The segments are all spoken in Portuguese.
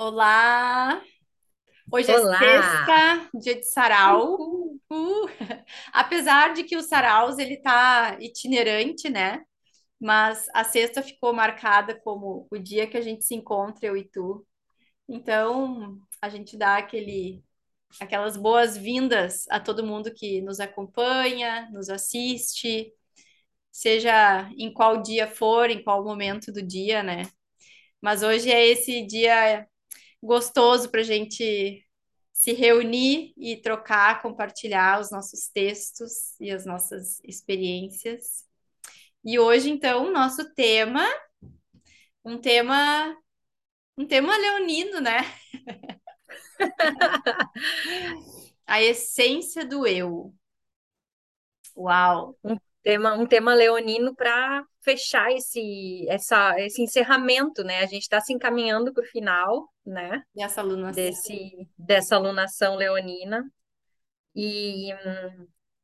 Olá! Hoje é Olá! sexta, dia de sarau. Uhul. Uh! Apesar de que o saraus ele tá itinerante, né? Mas a sexta ficou marcada como o dia que a gente se encontra, eu e tu. Então, a gente dá aquele, aquelas boas-vindas a todo mundo que nos acompanha, nos assiste, seja em qual dia for, em qual momento do dia, né? Mas hoje é esse dia gostoso para a gente se reunir e trocar, compartilhar os nossos textos e as nossas experiências. E hoje, então, nosso tema, um tema, um tema leonino, né? A essência do eu. Uau! Um tema, um tema leonino para fechar esse, essa, esse encerramento, né? A gente está se encaminhando para o final, né? E essa alunação. Desse, dessa alunação leonina. E,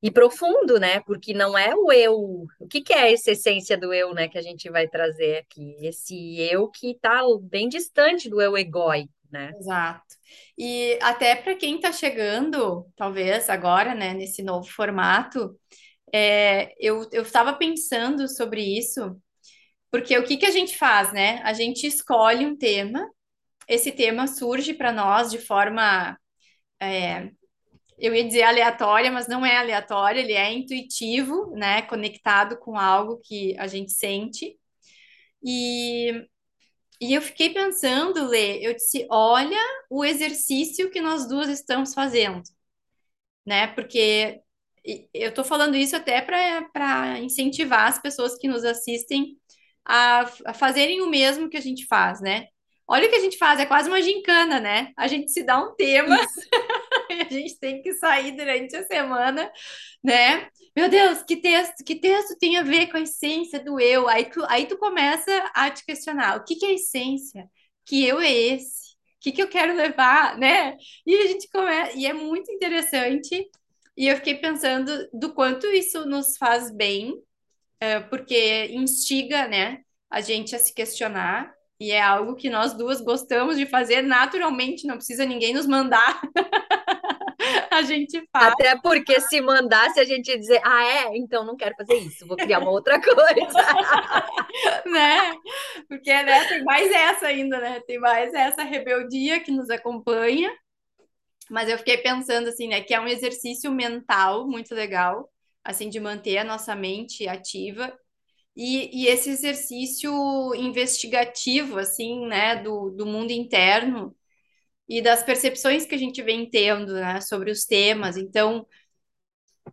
e profundo, né? Porque não é o eu. O que que é essa essência do eu, né? Que a gente vai trazer aqui? Esse eu que está bem distante do eu egóico, né? Exato. E até para quem está chegando, talvez agora, né, nesse novo formato, é, eu estava pensando sobre isso, porque o que que a gente faz, né? A gente escolhe um tema, esse tema surge para nós de forma, é, eu ia dizer aleatória, mas não é aleatória, ele é intuitivo, né? Conectado com algo que a gente sente. E, e eu fiquei pensando, Lê, eu disse, olha o exercício que nós duas estamos fazendo, né? Porque eu estou falando isso até para incentivar as pessoas que nos assistem a, a fazerem o mesmo que a gente faz, né? Olha o que a gente faz, é quase uma gincana, né? A gente se dá um tema e a gente tem que sair durante a semana, né? Meu Deus, que texto, que texto tem a ver com a essência do eu? Aí tu, aí tu começa a te questionar, o que que é a essência? Que eu é esse? O que que eu quero levar, né? E a gente começa, e é muito interessante e eu fiquei pensando do quanto isso nos faz bem, eh, porque instiga, né, a gente a se questionar, e é algo que nós duas gostamos de fazer naturalmente, não precisa ninguém nos mandar, a gente faz, Até porque se mandasse a gente dizer, ah, é? Então não quero fazer isso, vou criar uma outra coisa. né? Porque, né, tem mais essa ainda, né? Tem mais essa rebeldia que nos acompanha. Mas eu fiquei pensando assim, né, que é um exercício mental muito legal, assim, de manter a nossa mente ativa. E, e esse exercício investigativo, assim, né, do, do mundo interno e das percepções que a gente vem tendo, né, sobre os temas. Então,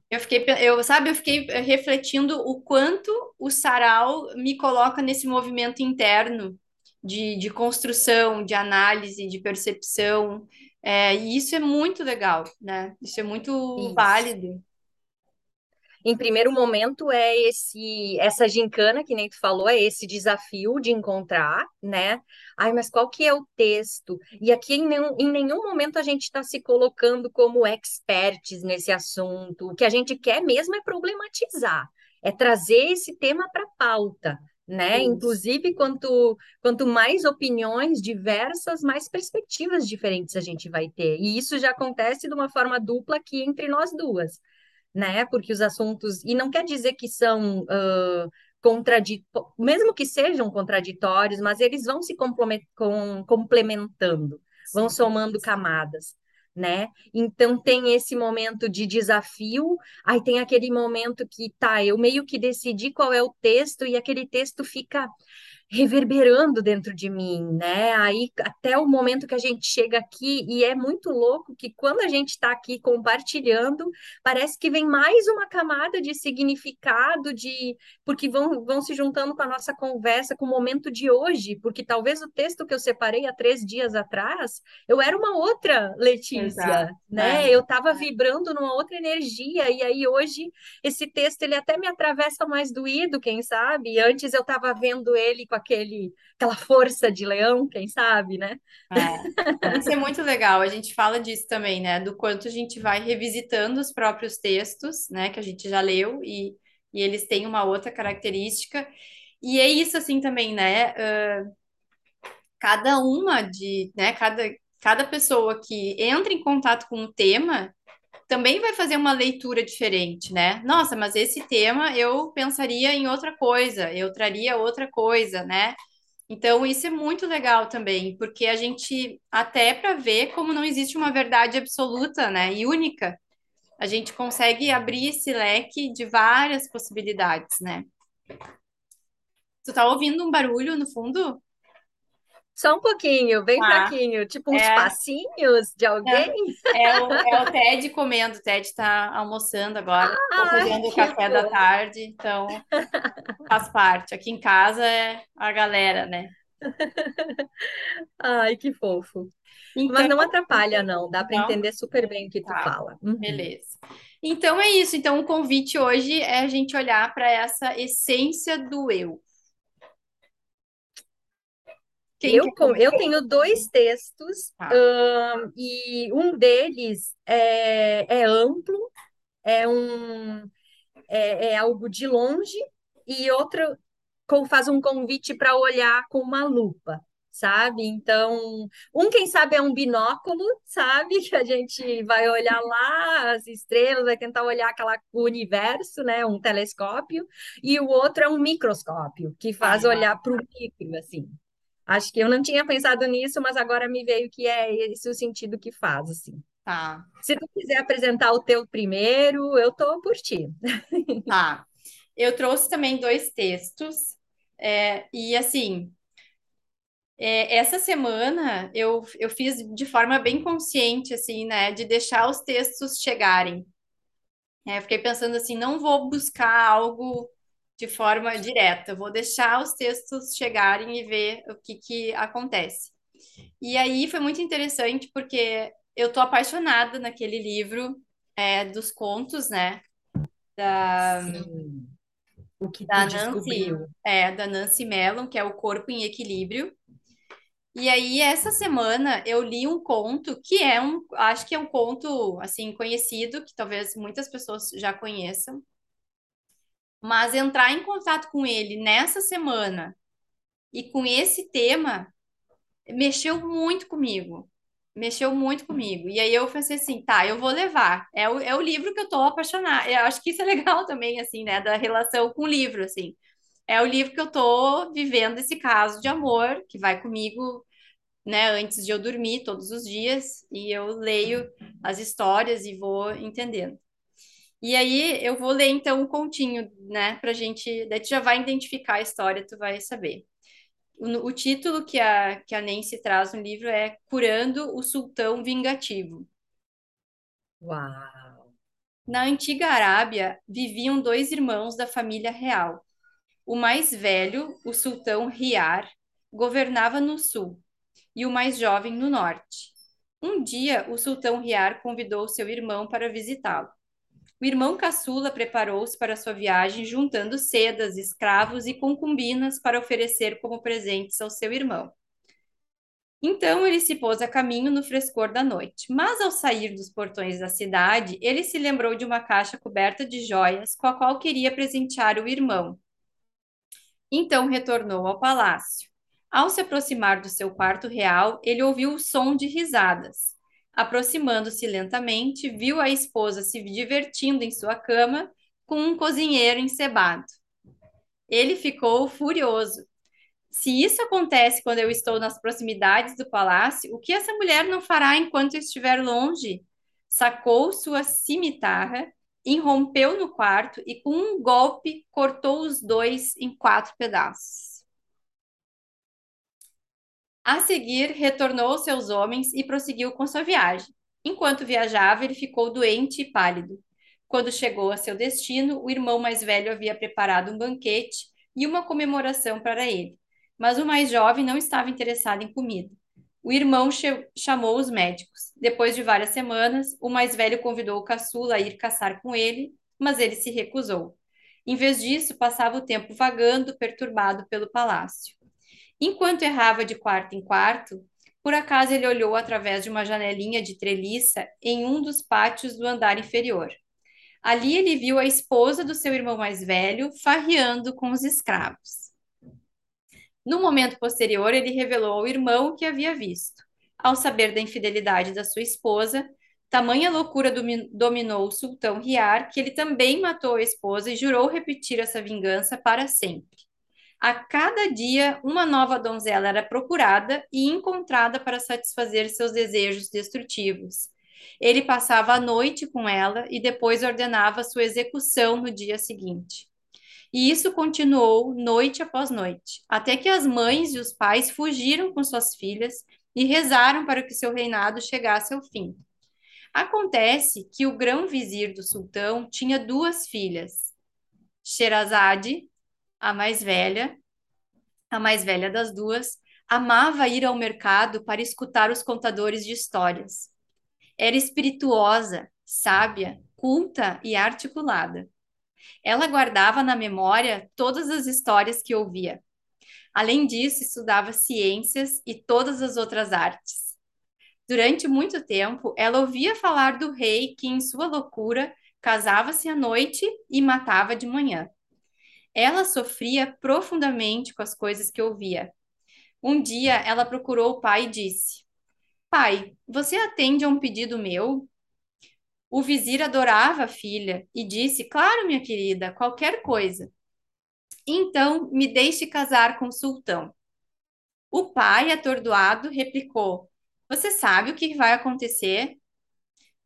eu fiquei, eu, sabe, eu fiquei eh, refletindo o quanto o sarau me coloca nesse movimento interno de, de construção, de análise, de percepção. É, e isso é muito legal, né? Isso é muito Isso. válido. Em primeiro momento é esse essa gincana que nem tu falou, é esse desafio de encontrar, né? Ai, mas qual que é o texto? E aqui em nenhum, em nenhum momento a gente está se colocando como experts nesse assunto. O que a gente quer mesmo é problematizar, é trazer esse tema para a pauta. Né? Inclusive, quanto, quanto mais opiniões diversas, mais perspectivas diferentes a gente vai ter. E isso já acontece de uma forma dupla aqui entre nós duas né? Porque os assuntos, e não quer dizer que são uh, contraditórios, mesmo que sejam contraditórios, mas eles vão se complemen- com- complementando, vão somando camadas. Né? Então tem esse momento de desafio, aí tem aquele momento que tá, eu meio que decidi qual é o texto e aquele texto fica reverberando dentro de mim, né? Aí até o momento que a gente chega aqui, e é muito louco que quando a gente está aqui compartilhando, parece que vem mais uma camada de significado, de porque vão, vão se juntando com a nossa conversa, com o momento de hoje, porque talvez o texto que eu separei há três dias atrás, eu era uma outra Letícia, Exato. né? É. Eu estava vibrando numa outra energia, e aí hoje esse texto ele até me atravessa mais doído, quem sabe? Antes eu estava vendo ele com aquele, aquela força de leão, quem sabe, né? É. Isso é muito legal. A gente fala disso também, né? Do quanto a gente vai revisitando os próprios textos, né? Que a gente já leu e, e eles têm uma outra característica. E é isso assim também, né? cada uma de, né, cada, cada pessoa que entra em contato com o tema também vai fazer uma leitura diferente, né? Nossa, mas esse tema eu pensaria em outra coisa, eu traria outra coisa, né? Então, isso é muito legal também, porque a gente, até para ver como não existe uma verdade absoluta, né, e única, a gente consegue abrir esse leque de várias possibilidades, né? Tu tá ouvindo um barulho no fundo? Só um pouquinho, bem Ah, fraquinho, tipo uns é, passinhos de alguém. é, é o, é o Ted comendo, o Ted tá almoçando agora, tá Ai, fazendo o café da tarde, então faz parte. Aqui em casa é a galera, né? Ai, que fofo. Mas Então, não atrapalha, não. Dá para entender super bem o que tu tá, fala. Uhum. beleza. Então é isso. Então o convite hoje é a gente olhar para essa essência do eu. Quem Eu, eu tenho dois textos, Tá. ahn, e um deles é, é amplo, é um é, é algo de longe, e outro com- faz um convite para olhar com uma lupa, sabe? Então, um, quem sabe, é um binóculo, sabe? Que a gente vai olhar lá as estrelas, vai tentar olhar aquela, o universo, né? Um telescópio, e o outro é um microscópio, que faz Tá. olhar para o micro, assim. Acho que eu não tinha pensado nisso, mas agora me veio que é esse o sentido que faz, assim. Tá. Se tu quiser apresentar o teu primeiro, eu tô por ti. Tá. Eu trouxe também dois textos, é, e assim, é, essa semana eu, eu fiz de forma bem consciente, assim, né, de deixar os textos chegarem. É, fiquei pensando assim, não vou buscar algo de forma direta, vou deixar os textos chegarem e ver o que que acontece. E aí foi muito interessante porque eu tô apaixonada naquele livro, é, dos contos, né, Sim. O que da Nancy, descobriu? é, da Nancy Mellon, que é O Corpo em Equilíbrio. E aí, essa semana, eu li um conto que é um, acho que é um conto, assim, conhecido, que talvez muitas pessoas já conheçam, mas entrar em contato com ele nessa semana e com esse tema mexeu muito comigo. Mexeu muito comigo. E aí eu pensei assim, tá, eu vou levar. É o, é o livro que eu tô apaixonada. Eu acho que isso é legal também, assim, né, da relação com o livro, assim. É o livro que eu tô vivendo esse caso de amor, que vai comigo né, antes de eu dormir todos os dias, e eu leio as histórias e vou entendendo. E aí eu vou ler então um continho, né, pra gente, daí tu já vai identificar a história, tu vai saber. O, o título que a, que a Nancy traz no livro é Curando o Sultão Vingativo. Uau! Na antiga Arábia viviam dois irmãos da família real. O mais velho, o sultão Riar, governava no sul, e o mais jovem no norte. Um dia, o sultão Riar convidou seu irmão para visitá-lo. O irmão caçula preparou-se para sua viagem, juntando sedas, escravos e concubinas para oferecer como presentes ao seu irmão. Então ele se pôs a caminho no frescor da noite. Mas ao sair dos portões da cidade, ele se lembrou de uma caixa coberta de joias com a qual queria presentear o irmão. Então retornou ao palácio. Ao se aproximar do seu quarto real, ele ouviu o som de risadas. Aproximando-se lentamente, viu a esposa se divertindo em sua cama com um cozinheiro encebado. Ele ficou furioso. Se isso acontece quando eu estou nas proximidades do palácio, o que essa mulher não fará enquanto eu estiver longe? Sacou sua cimitarra, irrompeu no quarto e, com um golpe, cortou os dois em quatro pedaços. A seguir, retornou aos seus homens e prosseguiu com sua viagem. Enquanto viajava, ele ficou doente e pálido. Quando chegou a seu destino, o irmão mais velho havia preparado um banquete e uma comemoração para ele. Mas o mais jovem não estava interessado em comida. O irmão chamou os médicos. Depois de várias semanas, o mais velho convidou o caçula a ir caçar com ele, mas ele se recusou. Em vez disso, passava o tempo vagando, perturbado pelo palácio. Enquanto errava de quarto em quarto, por acaso ele olhou através de uma janelinha de treliça em um dos pátios do andar inferior. Ali ele viu a esposa do seu irmão mais velho farreando com os escravos. No momento posterior, ele revelou ao irmão o que havia visto. Ao saber da infidelidade da sua esposa, tamanha loucura dominou o sultão Riar que ele também matou a esposa e jurou repetir essa vingança para sempre. A cada dia, uma nova donzela era procurada e encontrada para satisfazer seus desejos destrutivos. Ele passava a noite com ela e depois ordenava sua execução no dia seguinte. E isso continuou noite após noite, até que as mães e os pais fugiram com suas filhas e rezaram para que seu reinado chegasse ao fim. Acontece que o grão-vizir do sultão tinha duas filhas, Sherazade, a mais velha, a mais velha das duas, amava ir ao mercado para escutar os contadores de histórias. Era espirituosa, sábia, culta e articulada. Ela guardava na memória todas as histórias que ouvia. Além disso, estudava ciências e todas as outras artes. Durante muito tempo, ela ouvia falar do rei que, em sua loucura, casava-se à noite e matava de manhã. Ela sofria profundamente com as coisas que ouvia. Um dia, ela procurou o pai e disse: Pai, você atende a um pedido meu? O vizir adorava a filha e disse: Claro, minha querida, qualquer coisa. Então, me deixe casar com o sultão. O pai, atordoado, replicou: Você sabe o que vai acontecer?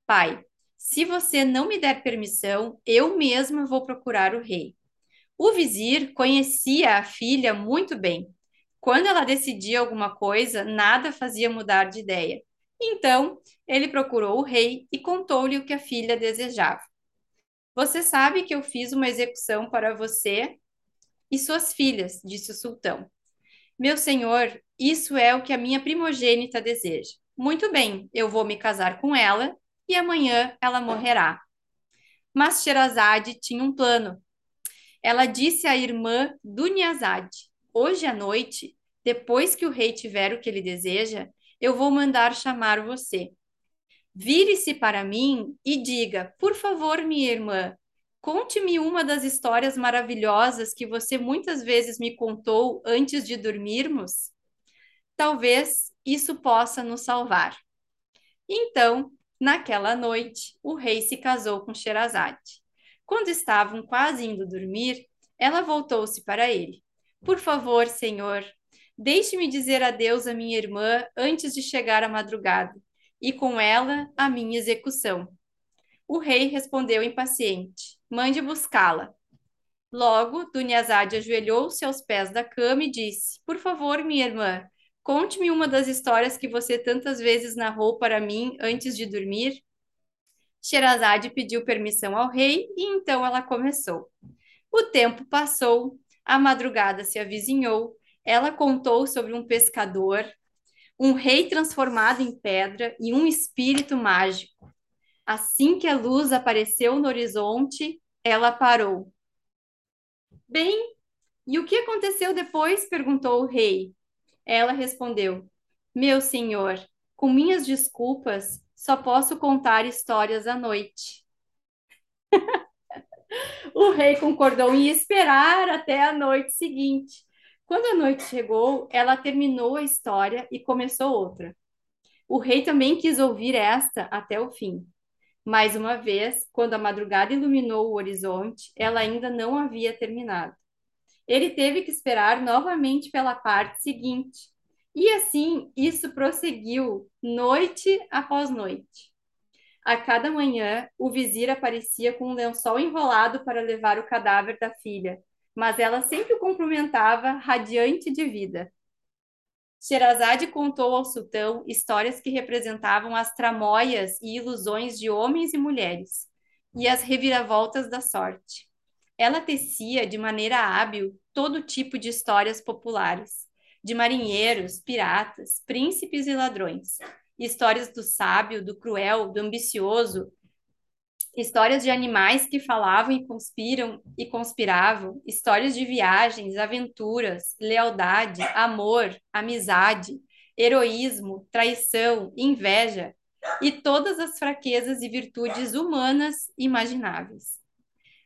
Pai, se você não me der permissão, eu mesma vou procurar o rei. O vizir conhecia a filha muito bem. Quando ela decidia alguma coisa, nada fazia mudar de ideia. Então, ele procurou o rei e contou-lhe o que a filha desejava. Você sabe que eu fiz uma execução para você e suas filhas, disse o sultão. Meu senhor, isso é o que a minha primogênita deseja. Muito bem, eu vou me casar com ela e amanhã ela morrerá. Mas Sherazade tinha um plano. Ela disse à irmã Dunyazade: Hoje à noite, depois que o rei tiver o que ele deseja, eu vou mandar chamar você. Vire-se para mim e diga: Por favor, minha irmã, conte-me uma das histórias maravilhosas que você muitas vezes me contou antes de dormirmos. Talvez isso possa nos salvar. Então, naquela noite, o rei se casou com Sherazade. Quando estavam quase indo dormir, ela voltou-se para ele. Por favor, senhor, Deixe-me dizer adeus à minha irmã antes de chegar a madrugada, e com ela a minha execução. O rei respondeu impaciente: Mande buscá-la. Logo, Dunhazade ajoelhou-se aos pés da cama e disse: Por favor, minha irmã, conte-me uma das histórias que você tantas vezes narrou para mim antes de dormir. Sherazade pediu permissão ao rei e então ela começou. O tempo passou, a madrugada se avizinhou ela contou sobre um pescador, um rei transformado em pedra e um espírito mágico. Assim que a luz apareceu no horizonte, ela parou. Bem, e o que aconteceu depois? perguntou o rei. Ela respondeu: Meu senhor, com minhas desculpas, só posso contar histórias à noite. o rei concordou em esperar até a noite seguinte, quando a noite chegou, ela terminou a história e começou outra. O rei também quis ouvir esta até o fim. Mais uma vez, quando a madrugada iluminou o horizonte, ela ainda não havia terminado. Ele teve que esperar novamente pela parte seguinte. E assim, isso prosseguiu noite após noite. A cada manhã, o vizir aparecia com um lençol enrolado para levar o cadáver da filha, mas ela sempre o cumprimentava radiante de vida. Sherazade contou ao sultão histórias que representavam as tramóias e ilusões de homens e mulheres e as reviravoltas da sorte. Ela tecia de maneira hábil todo tipo de histórias populares, de marinheiros, piratas, príncipes e ladrões, histórias do sábio, do cruel, do ambicioso, histórias de animais que falavam e conspiram e conspiravam, histórias de viagens, aventuras, lealdade, amor, amizade, heroísmo, traição, inveja e todas as fraquezas e virtudes humanas imagináveis.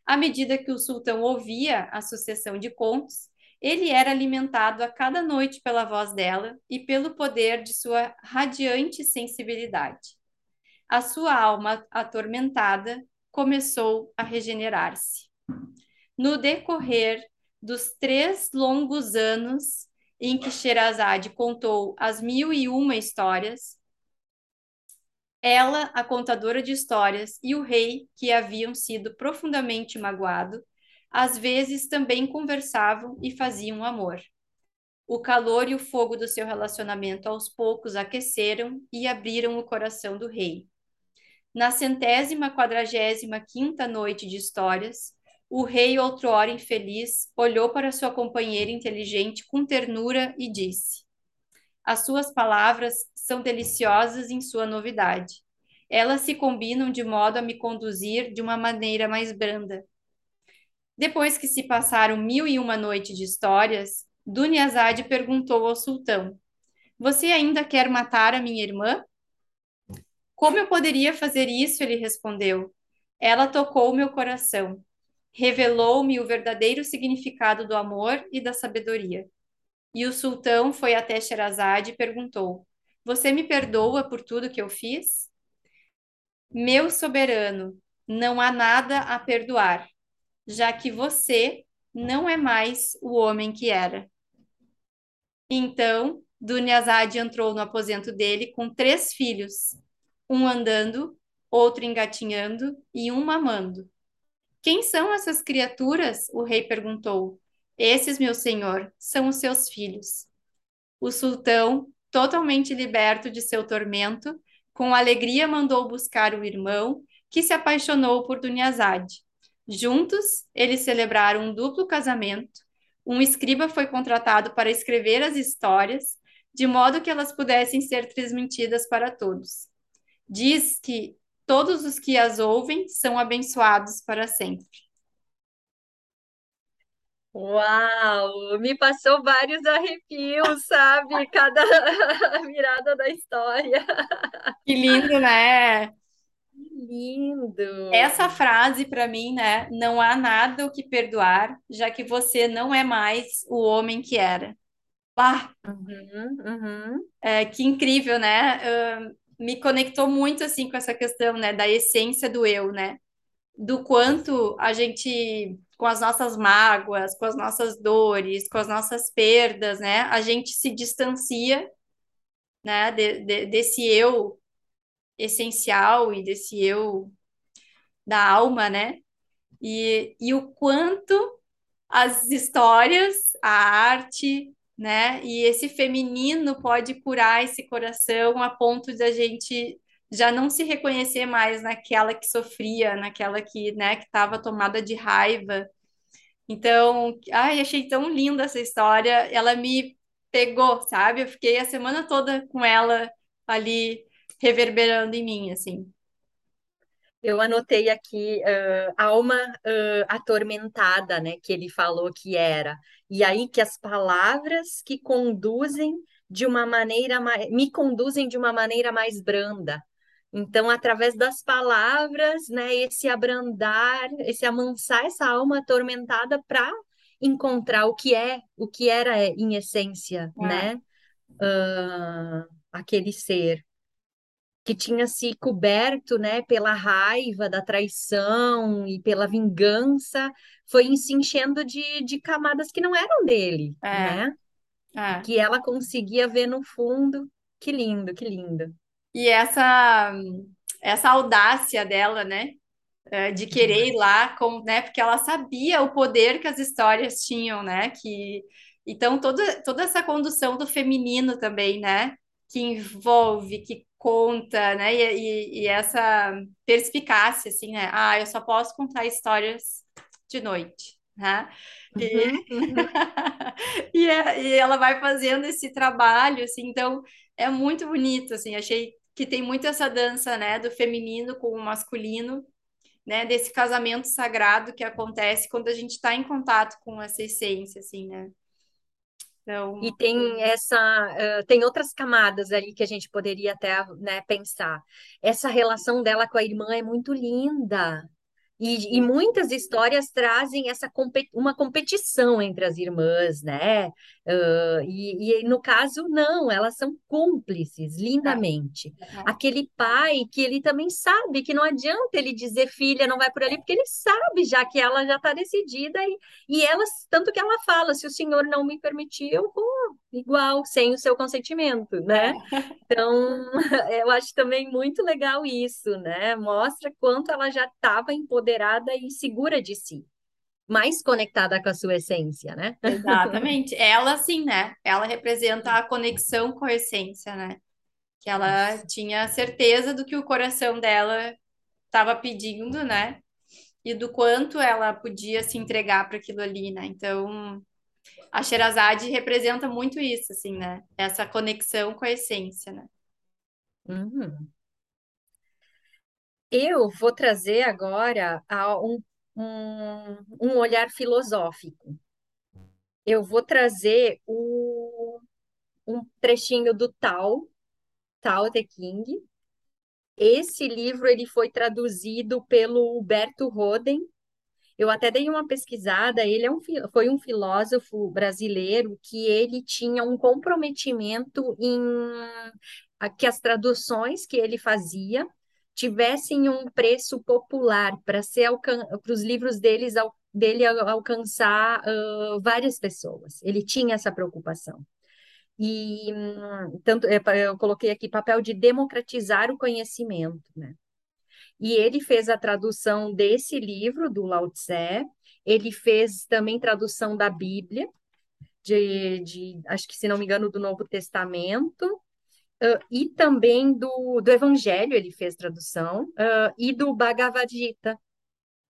À medida que o sultão ouvia a sucessão de contos, Ele era alimentado a cada noite pela voz dela e pelo poder de sua radiante sensibilidade. A sua alma atormentada começou a regenerar-se. No decorrer dos três longos anos em que Sherazade contou as mil e uma histórias, ela, a contadora de histórias, e o rei, que haviam sido profundamente magoado, às vezes também conversavam e faziam amor. O calor e o fogo do seu relacionamento aos poucos aqueceram e abriram o coração do rei. Na centésima quadragésima quinta noite de histórias, o rei, outrora infeliz, olhou para sua companheira inteligente com ternura e disse: As suas palavras são deliciosas em sua novidade. Elas se combinam de modo a me conduzir de uma maneira mais branda. Depois que se passaram mil e uma noites de histórias, Dunyarzad perguntou ao sultão: Você ainda quer matar a minha irmã? Como eu poderia fazer isso? Ele respondeu. Ela tocou meu coração, revelou-me o verdadeiro significado do amor e da sabedoria. E o sultão foi até Sherazade e perguntou: você me perdoa por tudo que eu fiz? Meu soberano, não há nada a perdoar, já que você não é mais o homem que era. Então, Dunyarzad entrou no aposento dele com três filhos, um andando, outro engatinhando e um mamando. Quem são essas criaturas? O rei perguntou. Esses, meu senhor, são os seus filhos. O sultão totalmente liberto de seu tormento, com alegria mandou buscar o irmão, que se apaixonou por Dunyarzad. Juntos, eles celebraram um duplo casamento. Um escriba foi contratado para escrever as histórias, de modo que elas pudessem ser transmitidas para todos. Diz que todos os que as ouvem são abençoados para sempre. Uau, me passou vários arrepios, sabe? Cada virada da história. Que lindo, né? Que lindo. Essa frase para mim, né? Não há nada o que perdoar, já que você não é mais o homem que era. Ah, Uhum, uhum. é, que incrível, né? Ah, me conectou muito assim com essa questão, né, da essência do eu, né? Do quanto a gente com as nossas mágoas, com as nossas dores, com as nossas perdas, né? A gente se distancia, né, de, de, desse eu essencial e desse eu da alma, né? E, e o quanto as histórias, a arte, né, e esse feminino pode curar esse coração a ponto de a gente já não se reconhecer mais naquela que sofria, naquela que, né, que estava tomada de raiva. Então, ai, achei tão linda essa história. Ela me pegou, sabe? Eu fiquei a semana toda com ela ali reverberando em mim, assim. Eu anotei aqui uh, alma uh, atormentada, né, que ele falou que era. E aí que as palavras que conduzem de uma maneira mais, me conduzem de uma maneira mais branda. Então, através das palavras, né, esse abrandar, esse amansar essa alma atormentada para encontrar o que é, o que era em essência, É, né, uh, aquele ser que tinha se coberto, né, pela raiva da traição e pela vingança, foi se enchendo de, de camadas que não eram dele, é, né, é. que ela conseguia ver no fundo. Que lindo, que lindo. E essa essa audácia dela, né? é, de querer ir lá, com, né? Porque ela sabia o poder que as histórias tinham, né? Que então toda toda essa condução do feminino também, né? Que envolve, que conta, né? E, e, e essa perspicácia, assim, né? Ah, eu só posso contar histórias de noite, né? E, Uhum, e, é- e ela vai fazendo esse trabalho, assim, então é muito bonito, assim, achei que tem muito essa dança, né, do feminino com o masculino, né, desse casamento sagrado que acontece quando a gente está em contato com essa essência, assim, né? E Então, tem essa, eh, tem outras camadas ali que a gente poderia até, né, pensar. Essa relação dela com a irmã é muito linda. E, e muitas histórias trazem essa uma competição entre as irmãs, né? Uh, e, e, no caso, não, elas são cúmplices, lindamente. Aquele pai que ele também sabe que não adianta ele dizer, filha, não vai por ali, porque ele sabe já que ela já está decidida, e, e elas, tanto que ela fala, se o senhor não me permitir, eu vou igual, sem o seu consentimento, né? Então, eu acho também muito legal isso, né? Mostra quanto ela já estava empoderada e segura de si, mais conectada com a sua essência, né? Exatamente. Ela, sim, né? Ela representa a conexão com a essência, né? Que ela tinha certeza do que o coração dela estava pedindo, né? E do quanto ela podia se entregar para aquilo ali, né? Então, a Sherazade representa muito isso, assim, né? Essa conexão com a essência, né? Uhum. Eu vou trazer agora um, um, um olhar filosófico. Eu vou trazer o, um trechinho do Tao, Tao Te King. Esse livro ele foi traduzido pelo Huberto Roden, eu até dei uma pesquisada, ele é um, foi um filósofo brasileiro que ele tinha um comprometimento em que as traduções que ele fazia tivessem um preço popular para ser para os livros deles dele alcançar uh, várias pessoas. Ele tinha essa preocupação. E tanto eu coloquei aqui papel de democratizar o conhecimento, né? E ele fez a tradução desse livro, do Lao Tse, ele fez também tradução da Bíblia, de, de acho que, se não me engano, do Novo Testamento, uh, e também do, do Evangelho, ele fez tradução, uh, e do Bhagavad Gita,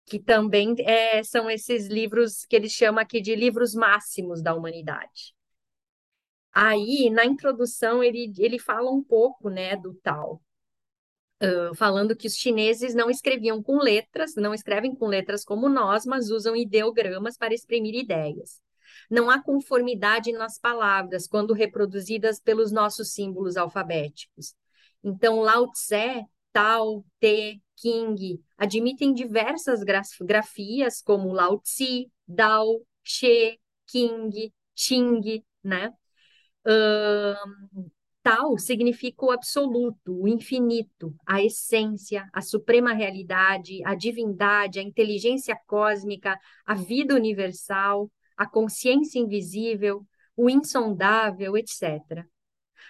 que também é, são esses livros que ele chama aqui de livros máximos da humanidade. Aí, na introdução, ele, ele fala um pouco né, do tal, Uh, falando que os chineses não escreviam com letras, não escrevem com letras como nós, mas usam ideogramas para exprimir ideias. Não há conformidade nas palavras quando reproduzidas pelos nossos símbolos alfabéticos. Então, Lao Tse, Tao, Te, King admitem diversas grafias como Lao Tse, Dao, She, King, Xing, né? Uh, Tal significa o absoluto, o infinito, a essência, a suprema realidade, a divindade, a inteligência cósmica, a vida universal, a consciência invisível, o insondável, etc.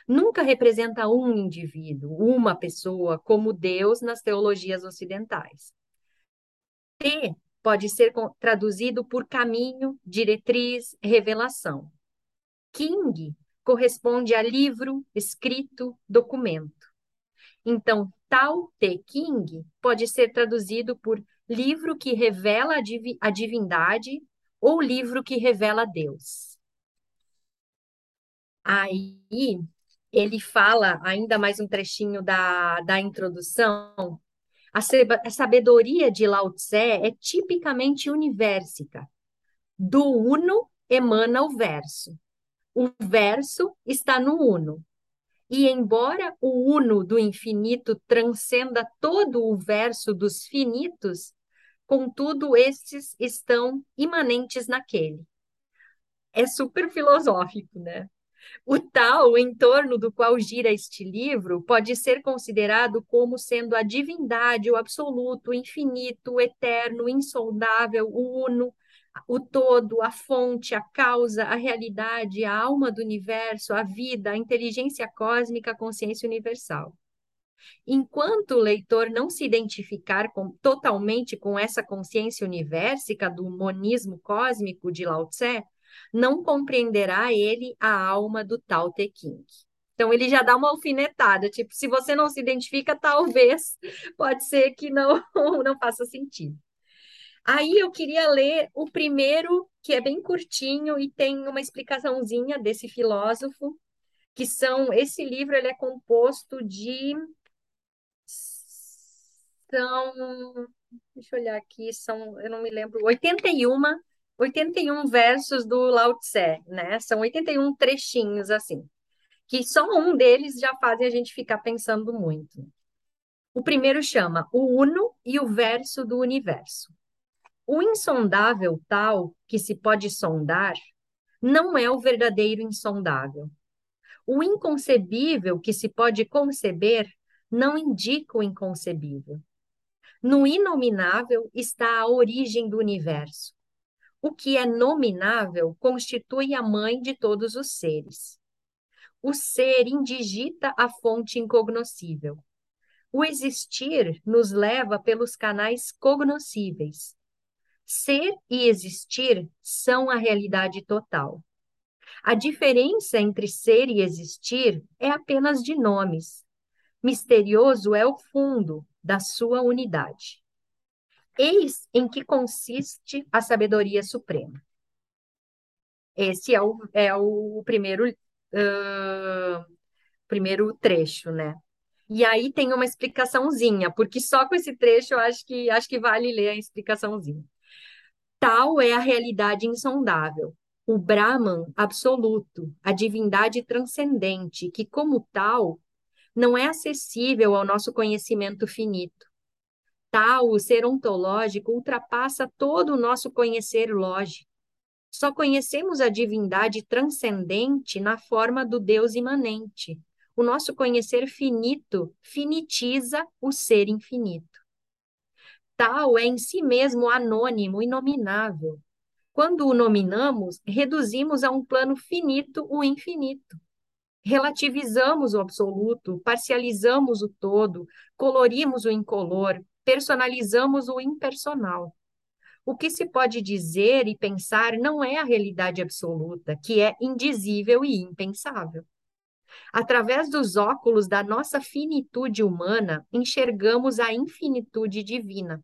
Nunca representa um indivíduo, uma pessoa, como Deus nas teologias ocidentais. T pode ser traduzido por caminho, diretriz, revelação. King corresponde a livro, escrito, documento. Então, Tao Te King pode ser traduzido por livro que revela a divindade ou livro que revela Deus. Aí ele fala ainda mais um trechinho da, da introdução. A, sabedoria de Lao Tse é tipicamente universica. Do uno emana o verso o verso está no uno. E embora o uno do infinito transcenda todo o verso dos finitos, contudo estes estão imanentes naquele. É super filosófico, né? O tal em torno do qual gira este livro pode ser considerado como sendo a divindade, o absoluto, o infinito, o eterno, o insondável, o uno, o todo, a fonte, a causa, a realidade, a alma do universo, a vida, a inteligência cósmica, a consciência universal. Enquanto o leitor não se identificar com, totalmente com essa consciência universica do monismo cósmico de Lao Tse, não compreenderá ele a alma do Tao Te King. Então ele já dá uma alfinetada, tipo, se você não se identifica, talvez pode ser que não não faça sentido. Aí eu queria ler o primeiro, que é bem curtinho e tem uma explicaçãozinha desse filósofo, que são esse livro ele é composto de são deixa eu olhar aqui, são, eu não me lembro, 81 81 versos do Lao Tse, né? São 81 trechinhos assim, que só um deles já fazem a gente ficar pensando muito. O primeiro chama O Uno e o verso do universo. O insondável tal que se pode sondar não é o verdadeiro insondável. O inconcebível que se pode conceber não indica o inconcebível. No inominável está a origem do universo. O que é nominável constitui a mãe de todos os seres. O ser indigita a fonte incognoscível. O existir nos leva pelos canais cognoscíveis. Ser e existir são a realidade total. A diferença entre ser e existir é apenas de nomes. Misterioso é o fundo da sua unidade. Eis em que consiste a sabedoria suprema. Esse é o, é o primeiro, uh, primeiro trecho, né? E aí tem uma explicaçãozinha, porque só com esse trecho eu acho que, acho que vale ler a explicaçãozinha. Tal é a realidade insondável, o Brahman absoluto, a divindade transcendente, que, como tal, não é acessível ao nosso conhecimento finito. Tal, o ser ontológico ultrapassa todo o nosso conhecer lógico. Só conhecemos a divindade transcendente na forma do Deus imanente. O nosso conhecer finito finitiza o ser infinito. Tal é em si mesmo anônimo, inominável. Quando o nominamos, reduzimos a um plano finito o infinito. Relativizamos o absoluto, parcializamos o todo, colorimos o incolor, personalizamos o impersonal. O que se pode dizer e pensar não é a realidade absoluta, que é indizível e impensável. Através dos óculos da nossa finitude humana, enxergamos a infinitude divina,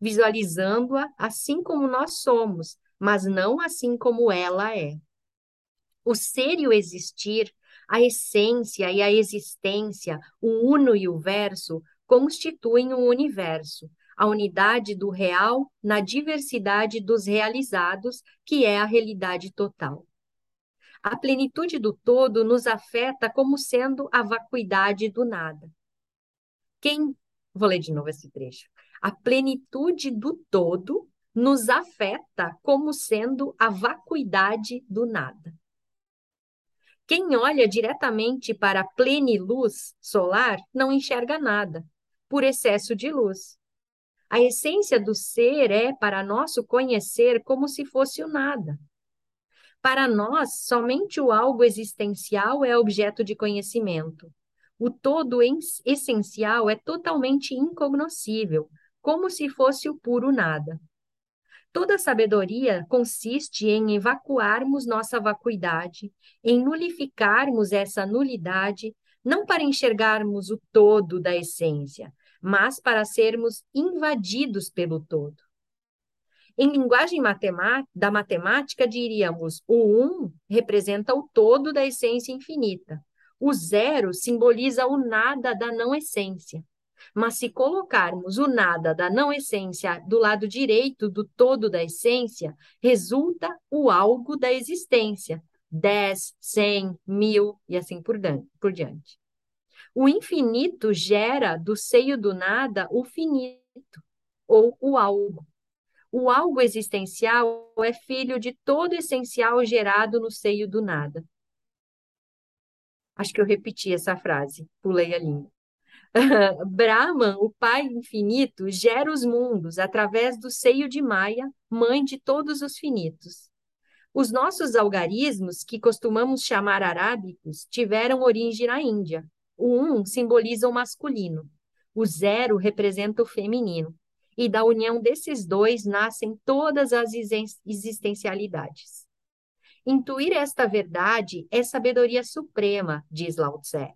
visualizando-a assim como nós somos, mas não assim como ela é. O ser e o existir, a essência e a existência, o uno e o verso, constituem um universo, a unidade do real na diversidade dos realizados, que é a realidade total. A plenitude do todo nos afeta como sendo a vacuidade do nada. Quem. Vou ler de novo esse trecho. A plenitude do todo nos afeta como sendo a vacuidade do nada. Quem olha diretamente para a pleniluz solar não enxerga nada, por excesso de luz. A essência do ser é, para nosso conhecer, como se fosse o nada. Para nós, somente o algo existencial é objeto de conhecimento. O todo essencial é totalmente incognoscível, como se fosse o puro nada. Toda sabedoria consiste em evacuarmos nossa vacuidade, em nulificarmos essa nulidade, não para enxergarmos o todo da essência, mas para sermos invadidos pelo todo. Em linguagem da matemática, diríamos: o um representa o todo da essência infinita. O zero simboliza o nada da não essência. Mas se colocarmos o nada da não essência do lado direito do todo da essência, resulta o algo da existência. Dez, cem, mil e assim por diante. O infinito gera do seio do nada o finito, ou o algo. O algo existencial é filho de todo essencial gerado no seio do nada. Acho que eu repeti essa frase, pulei a linha. Brahman, o Pai infinito, gera os mundos através do seio de Maya, mãe de todos os finitos. Os nossos algarismos, que costumamos chamar arábicos, tiveram origem na Índia, o um simboliza o masculino, o zero representa o feminino, e da união desses dois nascem todas as existencialidades. Intuir esta verdade é sabedoria suprema, diz Lao Tse.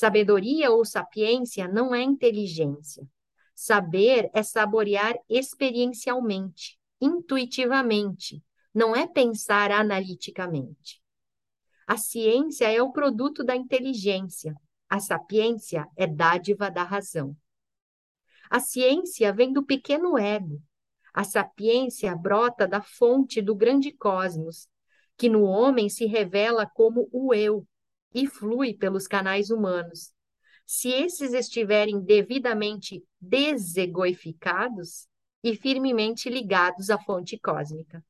Sabedoria ou sapiência não é inteligência. Saber é saborear experiencialmente, intuitivamente, não é pensar analiticamente. A ciência é o produto da inteligência, a sapiência é dádiva da razão. A ciência vem do pequeno ego. A sapiência brota da fonte do grande cosmos, que no homem se revela como o eu e flui pelos canais humanos. se esses estiverem devidamente desegoificados e firmemente ligados à fonte cósmica.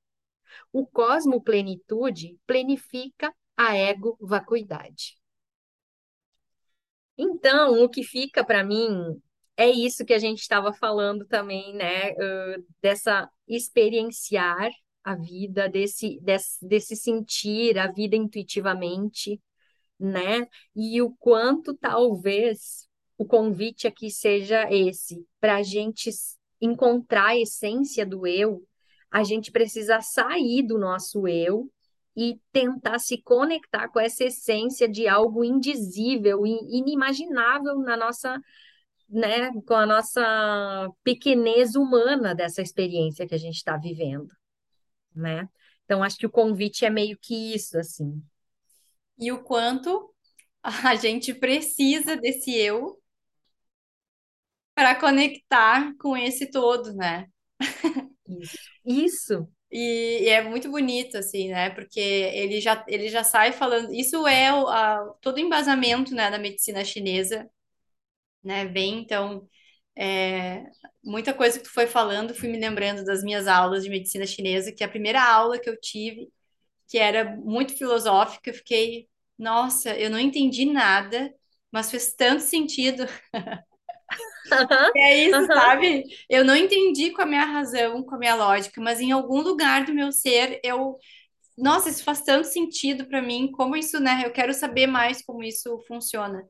O cosmo plenitude plenifica a ego vacuidade. Então, o que fica para mim é isso que a gente estava falando também, né? Uh, dessa experienciar a vida, desse, desse, desse sentir a vida intuitivamente, né? E o quanto talvez o convite aqui seja esse, para a gente encontrar a essência do eu, a gente precisa sair do nosso eu e tentar se conectar com essa essência de algo indizível e inimaginável na nossa, né, com a nossa pequenez humana dessa experiência que a gente está vivendo, né? Então acho que o convite é meio que isso, assim. E o quanto a gente precisa desse eu para conectar com esse todo, né? Isso. Isso. E, e, é muito bonito, assim, né? Porque ele já, ele já sai falando. Isso é o, a, todo o embasamento, né, da medicina chinesa, né? Vem, então, é, muita coisa que tu foi falando, fui me lembrando das minhas aulas de medicina chinesa, que a primeira aula que eu tive, que era muito filosófica, eu fiquei, nossa, eu não entendi nada, mas fez tanto sentido. É isso, sabe? Eu não entendi com a minha razão, com a minha lógica, mas em algum lugar do meu ser eu. Nossa, isso faz tanto sentido para mim, como isso, né? Eu quero saber mais como isso funciona.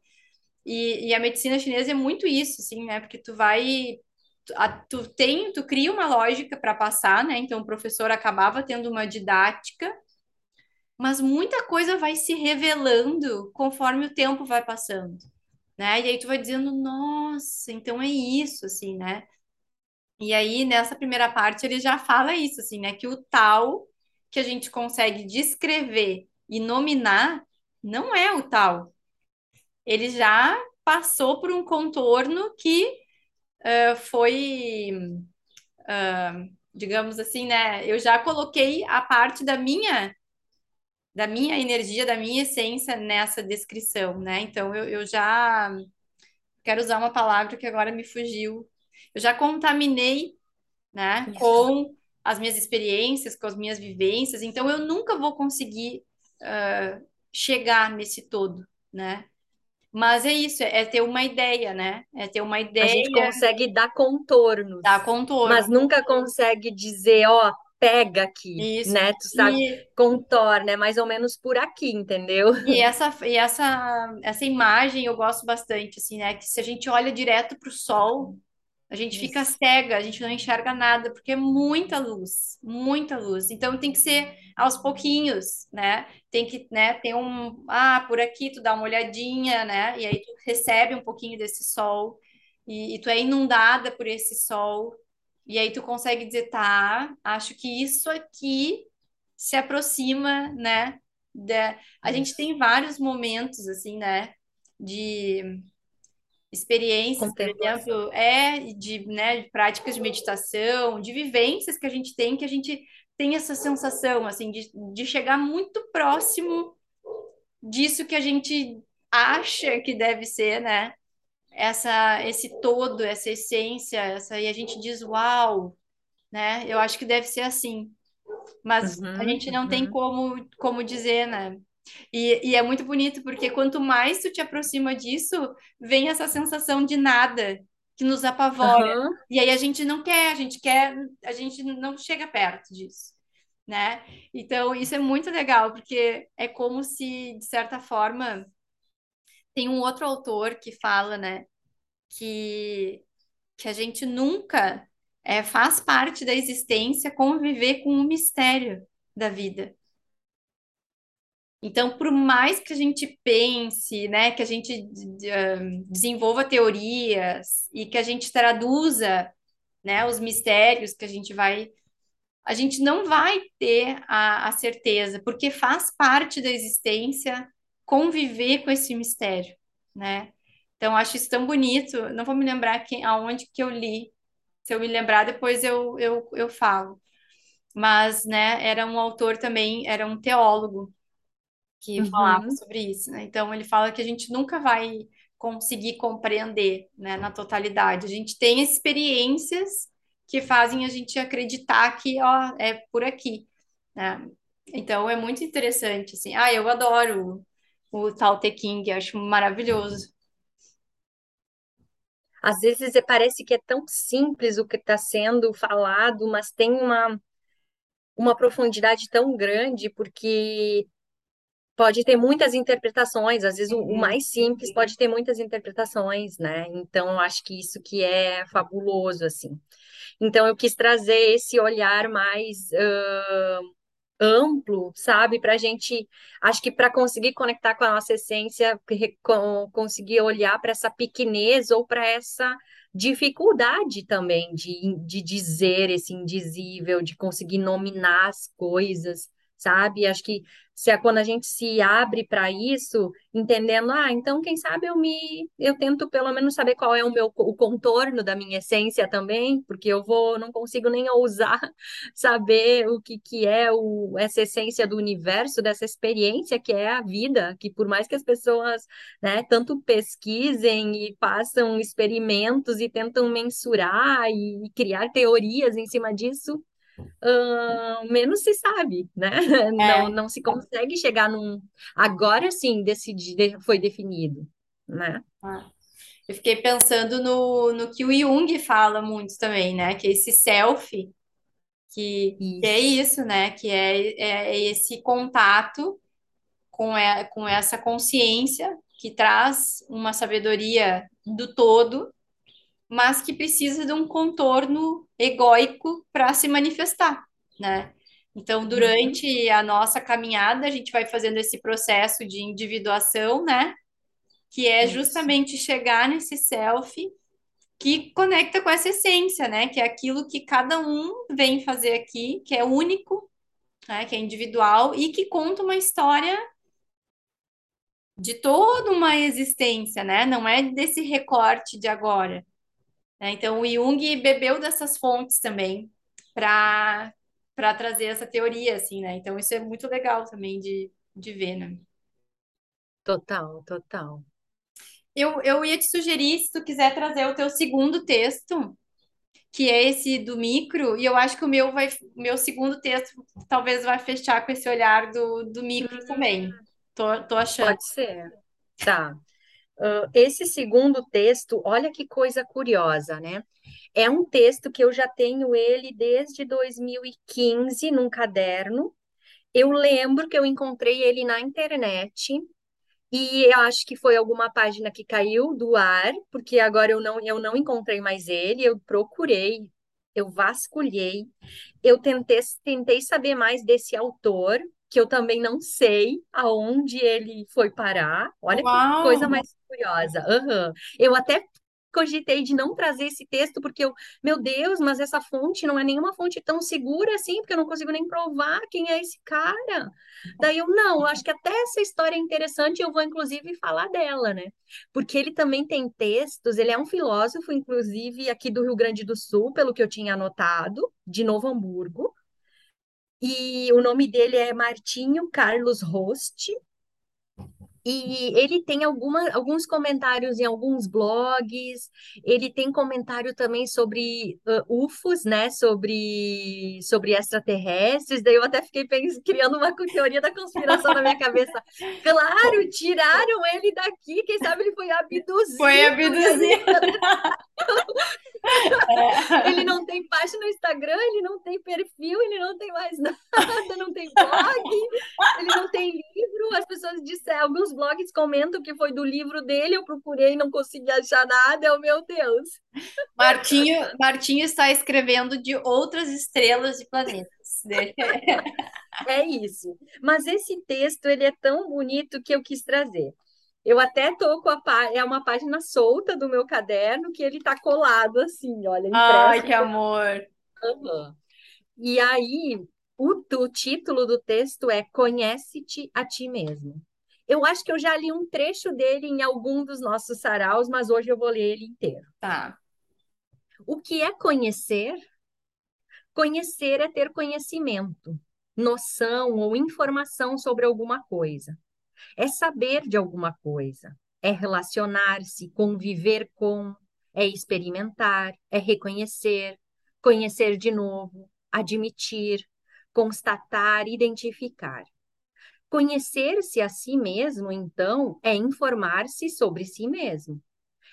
E, e a medicina chinesa é muito isso, assim, né? Porque tu vai. Tu, a, tu tem, tu cria uma lógica para passar, né? Então o professor acabava tendo uma didática, mas muita coisa vai se revelando conforme o tempo vai passando né? E aí tu vai dizendo, nossa, então é isso, assim, né? E aí, nessa primeira parte, ele já fala isso, assim, né? Que o tal que a gente consegue descrever e nominar não é o tal. Ele já passou por um contorno que uh, foi, uh, digamos assim, né? Eu já coloquei a parte da minha da minha energia, da minha essência nessa descrição, né? Então eu, eu já quero usar uma palavra que agora me fugiu. Eu já contaminei, né, Isso. com as minhas experiências, com as minhas vivências. Então eu nunca vou conseguir uh, chegar nesse todo, né? Mas é isso, é ter uma ideia, né? É ter uma ideia. A gente consegue dar contornos. Dar contornos. Mas nunca consegue dizer, ó, pega aqui, Isso. né? Tu sabe, e... contorna, é mais ou menos por aqui, entendeu? E essa, e essa, essa imagem eu gosto bastante, assim, né? Que se a gente olha direto para o sol, a gente Isso. fica cega, a gente não enxerga nada, porque é muita luz, muita luz. Então tem que ser aos pouquinhos, né? Tem que, né, ter um, ah, por aqui tu dá uma olhadinha, né? E aí tu recebe um pouquinho desse sol e, e tu é inundada por esse sol. E aí tu consegue dizer, tá, acho que isso aqui se aproxima, né? Da... A gente tem vários momentos, assim, né? De experiências, por exemplo, é de, né, de práticas de meditação, de vivências que a gente tem, que a gente tem essa sensação, assim, de, de chegar muito próximo disso que a gente acha que deve ser, né? Essa esse todo, essa essência, essa e a gente diz uau, né? Eu acho que deve ser assim. Mas uhum, a gente não uhum. tem como como dizer, né? E, e é muito bonito porque quanto mais tu te aproxima disso, vem essa sensação de nada que nos apavora. Uhum. E aí a gente não quer, a gente quer, a gente não chega perto disso, né? Então isso é muito legal porque é como se de certa forma tem um outro autor que fala, né, que, que a gente nunca é, faz parte da existência conviver com o mistério da vida. Então, por mais que a gente pense, né, que a gente uh, desenvolva teorias e que a gente traduza, né, os mistérios que a gente vai, a gente não vai ter a, a certeza, porque faz parte da existência conviver com esse mistério, né? Então, acho isso tão bonito. Não vou me lembrar quem, aonde que eu li. Se eu me lembrar, depois eu, eu, eu falo. Mas, né, era um autor também, era um teólogo que uhum. falava sobre isso, né? Então, ele fala que a gente nunca vai conseguir compreender, né, na totalidade. A gente tem experiências que fazem a gente acreditar que, ó, é por aqui, né? Então é muito interessante, assim. Ah, eu adoro o, Tao Te King, acho maravilhoso. Às vezes parece que é tão simples o que está sendo falado, mas tem uma, uma profundidade tão grande, porque pode ter muitas interpretações, às vezes o, o, mais simples pode ter muitas interpretações, né? Então, eu acho que isso que é fabuloso, assim. Então, eu quis trazer esse olhar mais uh, amplo, sabe? Para a gente, acho que para conseguir conectar com a nossa essência, conseguir olhar para essa pequenez ou para essa dificuldade também de, de dizer esse indizível, de conseguir nominar as coisas, sabe? Acho que se é quando a gente se abre para isso, entendendo, ah, então quem sabe eu me eu tento pelo menos saber qual é o meu o contorno da minha essência também, porque eu vou não consigo nem ousar saber o que que é o essa essência do universo, dessa experiência que é a vida, que por mais que as pessoas, né, tanto pesquisem e façam experimentos e tentam mensurar e criar teorias em cima disso, uh, menos se sabe, né? É. Não, não se consegue chegar num. Agora sim, decidi, foi definido, né? Ah. Eu fiquei pensando no, no que o Jung fala muito também, né? Que é esse self, que, que é isso, né? Que é, é esse contato com, é, com essa consciência que traz uma sabedoria do todo mas que precisa de um contorno egóico para se manifestar, né? Então, durante a nossa caminhada, a gente vai fazendo esse processo de individuação, né? Que é justamente chegar nesse self que conecta com essa essência, né? Que é aquilo que cada um vem fazer aqui, que é único, né? Que é individual e que conta uma história de toda uma existência, né? Não é desse recorte de agora. Né? Então, o Jung bebeu dessas fontes também para para trazer essa teoria, assim, né? Então, isso é muito legal também de, de ver, né? Total, total. Eu, eu ia te sugerir, se tu quiser trazer o teu segundo texto, que é esse do micro, e eu acho que o meu vai, meu segundo texto talvez vai fechar com esse olhar do, do micro hum, também. Tô, tô achando. Pode ser. Tá. Uh, esse segundo texto, olha que coisa curiosa, né? É um texto que eu já tenho ele desde 2015 num caderno. Eu lembro que eu encontrei ele na internet e eu acho que foi alguma página que caiu do ar, porque agora eu não, eu não encontrei mais ele. Eu procurei, eu vasculhei, eu tentei, tentei saber mais desse autor, que eu também não sei aonde ele foi parar. Olha Uau. que coisa mais curiosa. Uhum. Eu até cogitei de não trazer esse texto, porque eu, meu Deus, mas essa fonte não é nenhuma fonte tão segura assim, porque eu não consigo nem provar quem é esse cara. Daí eu, não, eu acho que até essa história é interessante, eu vou inclusive falar dela, né? Porque ele também tem textos, ele é um filósofo, inclusive aqui do Rio Grande do Sul, pelo que eu tinha anotado, de Novo Hamburgo. E o nome dele é Martinho Carlos Rost. E ele tem alguma, alguns comentários em alguns blogs, ele tem comentário também sobre uh, UFOs, né? Sobre, sobre extraterrestres. Daí eu até fiquei pensando, criando uma teoria da conspiração na minha cabeça. Claro, tiraram ele daqui, quem sabe ele foi abduzido. Foi abduzido. Ele não tem página no Instagram, ele não tem perfil, ele não tem mais nada, não tem blog, ele não tem livro. As pessoas disseram, alguns blogs comentam que foi do livro dele, eu procurei e não consegui achar nada. Oh, meu Deus. Martinho, Martinho está escrevendo de outras estrelas e planetas. É isso. Mas esse texto ele é tão bonito que eu quis trazer. Eu até tô com a pá... é uma página solta do meu caderno que ele tá colado assim, olha. Ai, que amor! Uhum. E aí, o, o título do texto é Conhece-te a ti mesmo. Eu acho que eu já li um trecho dele em algum dos nossos saraus, mas hoje eu vou ler ele inteiro. Tá. O que é conhecer? Conhecer é ter conhecimento, noção ou informação sobre alguma coisa é saber de alguma coisa, é relacionar-se, conviver com, é experimentar, é reconhecer, conhecer de novo, admitir, constatar, identificar. Conhecer-se a si mesmo, então, é informar-se sobre si mesmo.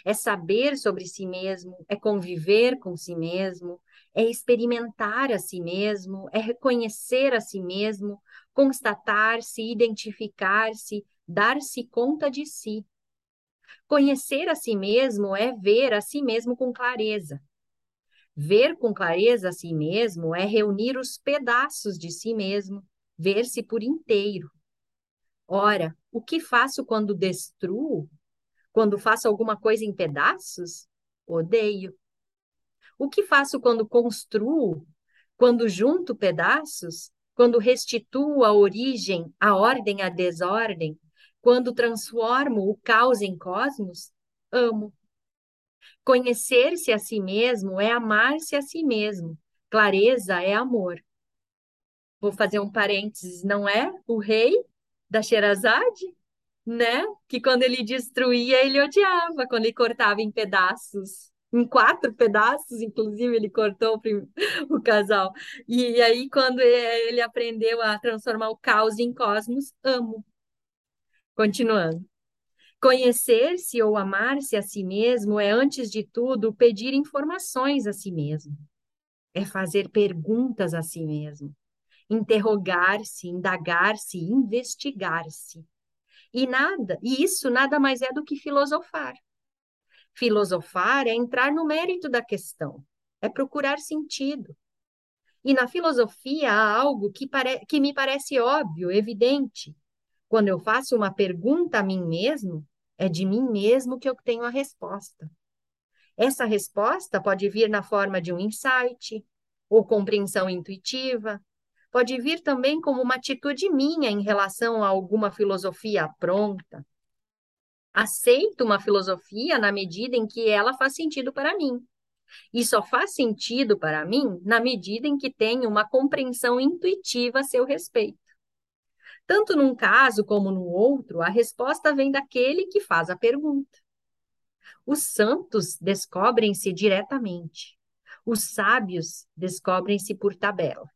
É saber sobre si mesmo, é conviver com si mesmo, é experimentar a si mesmo, é reconhecer a si mesmo, constatar-se, identificar-se, dar-se conta de si. Conhecer a si mesmo é ver a si mesmo com clareza. Ver com clareza a si mesmo é reunir os pedaços de si mesmo, ver-se por inteiro. Ora, o que faço quando destruo? Quando faço alguma coisa em pedaços? Odeio. O que faço quando construo? Quando junto pedaços? Quando restituo a origem, a ordem à desordem? Quando transformo o caos em cosmos? Amo. Conhecer-se a si mesmo é amar-se a si mesmo. Clareza é amor. Vou fazer um parênteses, não é? O rei da Sherazade, né? Que quando ele destruía, ele odiava, quando ele cortava em pedaços em quatro pedaços, inclusive ele cortou o casal. E aí, quando ele aprendeu a transformar o caos em cosmos, amo. Continuando. Conhecer-se ou amar-se a si mesmo é, antes de tudo, pedir informações a si mesmo. É fazer perguntas a si mesmo. Interrogar-se, indagar-se, investigar-se. E nada, e isso nada mais é do que filosofar. Filosofar é entrar no mérito da questão, é procurar sentido. E na filosofia há algo que, que me parece óbvio, evidente. Quando eu faço uma pergunta a mim mesmo, é de mim mesmo que eu tenho a resposta. Essa resposta pode vir na forma de um insight ou compreensão intuitiva, pode vir também como uma atitude minha em relação a alguma filosofia pronta, aceito uma filosofia na medida em que ela faz sentido para mim. E só faz sentido para mim na medida em que tenho uma compreensão intuitiva a seu respeito. Tanto num caso como no outro, a resposta vem daquele que faz a pergunta. Os santos descobrem-se diretamente. Os sábios descobrem-se por tabela.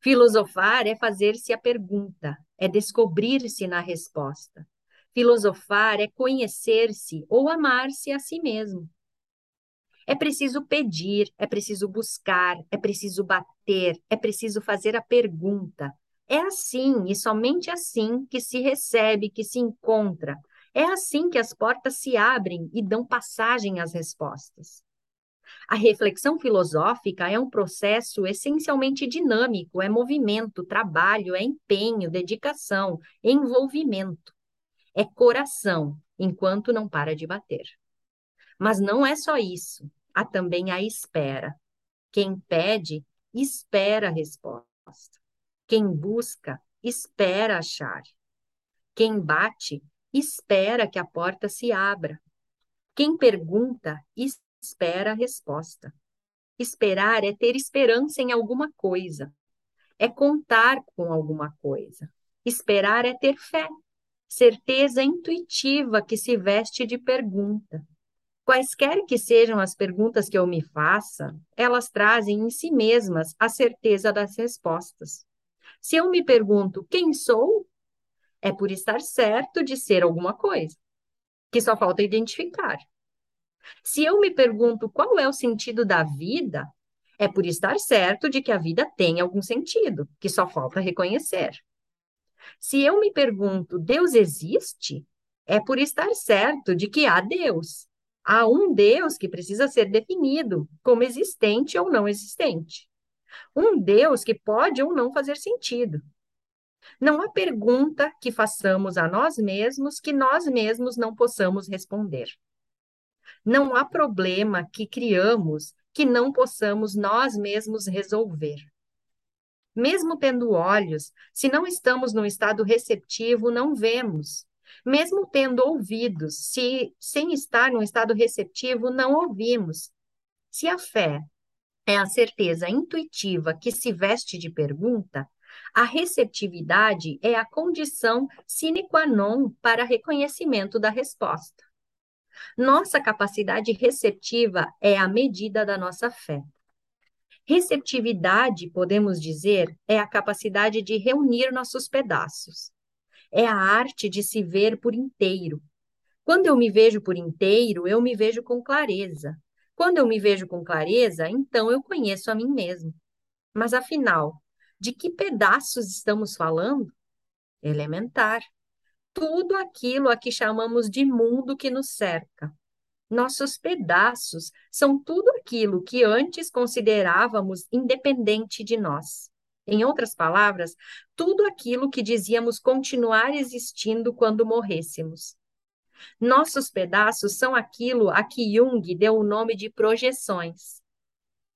Filosofar é fazer-se a pergunta, é descobrir-se na resposta. Filosofar é conhecer-se ou amar-se a si mesmo. É preciso pedir, é preciso buscar, é preciso bater, é preciso fazer a pergunta. É assim e somente assim que se recebe, que se encontra. É assim que as portas se abrem e dão passagem às respostas. A reflexão filosófica é um processo essencialmente dinâmico, é movimento, trabalho, é empenho, dedicação, envolvimento é coração, enquanto não para de bater. Mas não é só isso, há também a espera. Quem pede, espera a resposta. Quem busca, espera achar. Quem bate, espera que a porta se abra. Quem pergunta, espera a resposta. Esperar é ter esperança em alguma coisa, é contar com alguma coisa. Esperar é ter fé, certeza intuitiva que se veste de pergunta. Quaisquer que sejam as perguntas que eu me faça, elas trazem em si mesmas a certeza das respostas. Se eu me pergunto quem sou, é por estar certo de ser alguma coisa, que só falta identificar. Se eu me pergunto qual é o sentido da vida, é por estar certo de que a vida tem algum sentido, que só falta reconhecer. Se eu me pergunto, Deus existe? É por estar certo de que há Deus. Há um Deus que precisa ser definido como existente ou não existente. Um Deus que pode ou não fazer sentido. Não há pergunta que façamos a nós mesmos que nós mesmos não possamos responder. Não há problema que criamos que não possamos nós mesmos resolver. Mesmo tendo olhos, se não estamos num estado receptivo, não vemos. Mesmo tendo ouvidos, se sem estar num estado receptivo, não ouvimos. Se a fé é a certeza intuitiva que se veste de pergunta, A receptividade é a condição sine qua non para reconhecimento da resposta. Nossa capacidade receptiva é a medida da nossa fé. Receptividade, podemos dizer, é a capacidade de reunir nossos pedaços. É a arte de se ver por inteiro. Quando eu me vejo por inteiro, eu me vejo com clareza. Quando eu me vejo com clareza, então eu conheço a mim mesmo. Mas afinal, de que pedaços estamos falando? Elementar. Tudo aquilo a que chamamos de mundo que nos cerca. Nossos pedaços são tudo aquilo que antes considerávamos independente de nós. Em outras palavras, tudo aquilo que dizíamos continuar existindo quando morrêssemos. Nossos pedaços são aquilo a que Jung deu o nome de projeções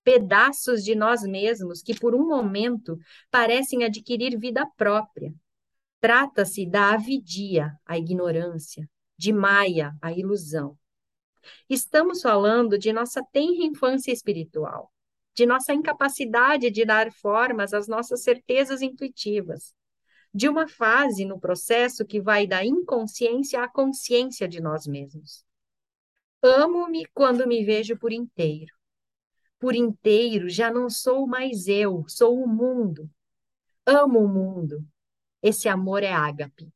pedaços de nós mesmos que, por um momento, parecem adquirir vida própria. Trata-se da avidia, a ignorância, de Maia, a ilusão. Estamos falando de nossa tenra infância espiritual, de nossa incapacidade de dar formas às nossas certezas intuitivas, de uma fase no processo que vai da inconsciência à consciência de nós mesmos. Amo-me quando me vejo por inteiro por inteiro, já não sou mais eu, sou o mundo. Amo o mundo. Esse amor é ágape.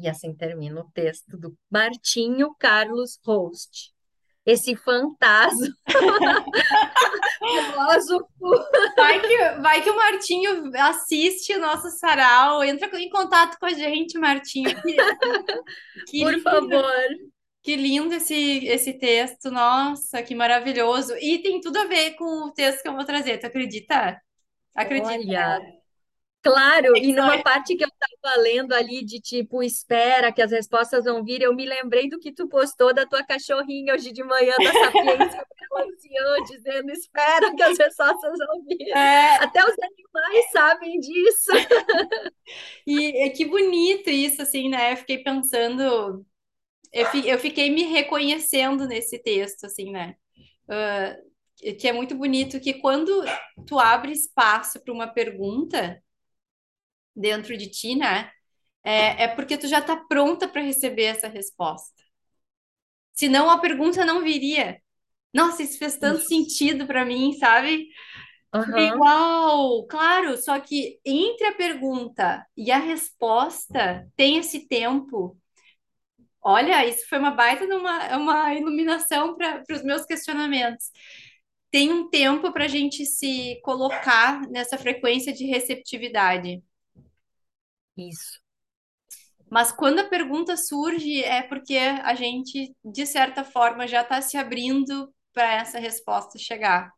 E assim termina o texto do Martinho Carlos Host. Esse fantasma filósofo. Vai que, vai que o Martinho assiste o nosso sarau, entra em contato com a gente, Martinho. Que, que Por favor. Que lindo esse, esse texto, nossa, que maravilhoso. E tem tudo a ver com o texto que eu vou trazer, tu acredita? Acredita? Olha, claro, e numa parte que eu estava lendo ali de tipo, espera que as respostas vão vir, eu me lembrei do que tu postou da tua cachorrinha hoje de manhã, da sapiência anciã, dizendo, espera que as respostas vão vir. É... Até os animais sabem disso. E que bonito isso, assim, né? Eu fiquei pensando eu, eu fiquei me reconhecendo nesse texto, assim, né? Uh, que é muito bonito que quando tu abre espaço para uma pergunta dentro de ti, né? É, é porque tu já está pronta para receber essa resposta. Senão a pergunta não viria. Nossa, isso fez tanto sentido para mim, sabe? Uhum. Igual, claro, só que entre a pergunta e a resposta tem esse tempo Olha, isso foi uma baita uma, uma iluminação para os meus questionamentos. Tem um tempo para a gente se colocar nessa frequência de receptividade. Isso. Mas quando a pergunta surge, é porque a gente, de certa forma, já está se abrindo para essa resposta chegar,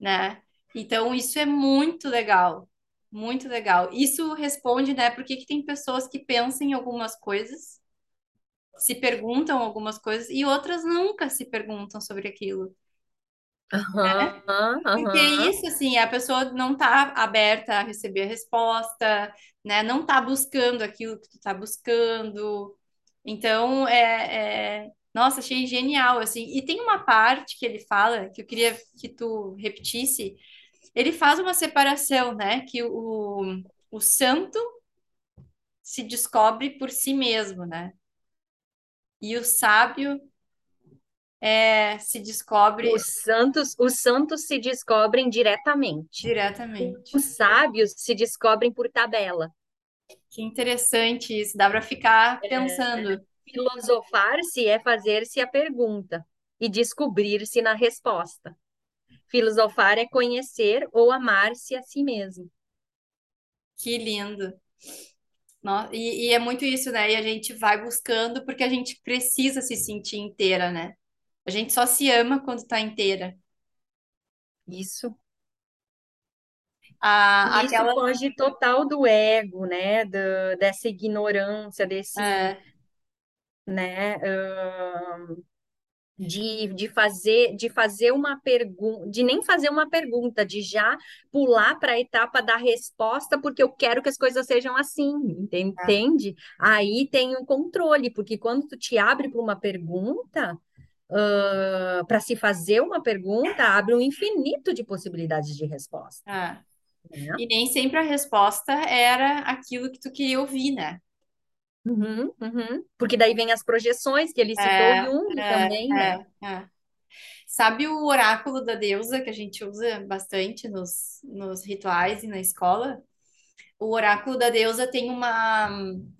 né? Então, isso é muito legal, muito legal. Isso responde, né, por que tem pessoas que pensam em algumas coisas se perguntam algumas coisas e outras nunca se perguntam sobre aquilo. Uhum, né? uhum. Porque isso, assim, a pessoa não está aberta a receber a resposta, né? Não está buscando aquilo que tu está buscando. Então, é, é... Nossa, achei genial, assim. E tem uma parte que ele fala, que eu queria que tu repetisse. Ele faz uma separação, né? Que o, o santo se descobre por si mesmo, né? e o sábio é, se descobre. Os santos, os santos se descobrem diretamente. Diretamente. Os sábios se descobrem por tabela. Que interessante isso, dá para ficar é, pensando. É, filosofar-se é fazer-se a pergunta e descobrir-se na resposta. Filosofar é conhecer ou amar-se a si mesmo. Que lindo. E, e, é muito isso, né? E a gente vai buscando porque a gente precisa se sentir inteira, né? A gente só se ama quando tá inteira. Isso. A, Isso aquela... foge total do ego, né? Do, dessa ignorância, desse, é. né? Uh, de, de fazer de fazer uma pergunta, de nem fazer uma pergunta, de já pular para a etapa da resposta, porque eu quero que as coisas sejam assim, entende? Aí tem um controle, porque quando tu te abre para uma pergunta, uh, para se fazer uma pergunta, abre um infinito de possibilidades de resposta. É. né? E nem sempre a resposta era aquilo que tu queria ouvir, né? Uhum, uhum. Porque daí vem as projeções, que ele citou É, Jung é, também, né? é, é. Sabe o oráculo da deusa que a gente usa bastante nos, nos rituais e na escola? O oráculo da deusa tem uma.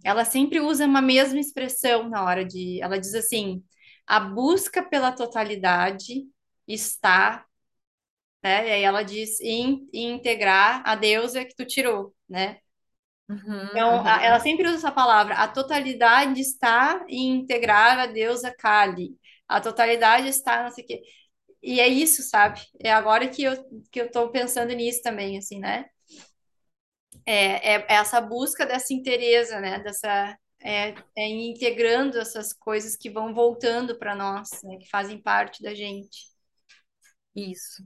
Ela sempre usa uma mesma expressão na hora de. Ela diz assim: a busca pela totalidade está, né? E aí ela diz em, em integrar a deusa que tu tirou, né? Uhum, Então, a- ela uhum. sempre usa essa palavra. A totalidade está em integrar a deusa Kali. A totalidade está, não sei o quê. E é isso, sabe? É agora que eu, que eu tô pensando nisso também, assim, né? É, é, é essa busca dessa inteireza, né? Dessa, é, é integrando essas coisas que vão voltando para nós, né? Que fazem parte da gente. Isso.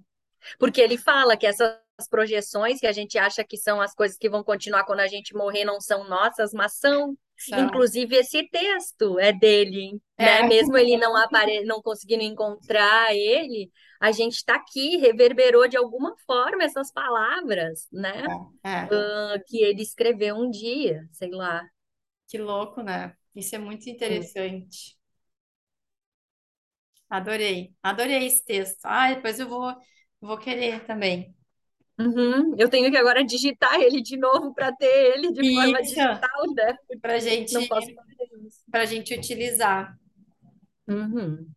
Porque ele fala que essas projeções que a gente acha que são as coisas que vão continuar quando a gente morrer não são nossas, mas são. Inclusive, esse texto é dele, né? É, Mesmo ele não apare... não conseguindo encontrar ele, a gente está aqui, reverberou de alguma forma essas palavras, né? é. Ah, que ele escreveu um dia, sei lá. Que louco, né? Isso é muito interessante. Adorei, adorei esse texto. Ah, depois eu vou, vou querer também. Uhum. Eu tenho que agora digitar ele de novo para ter ele de forma Isso, digital, né? para não gente, posso para gente utilizar. Uhum.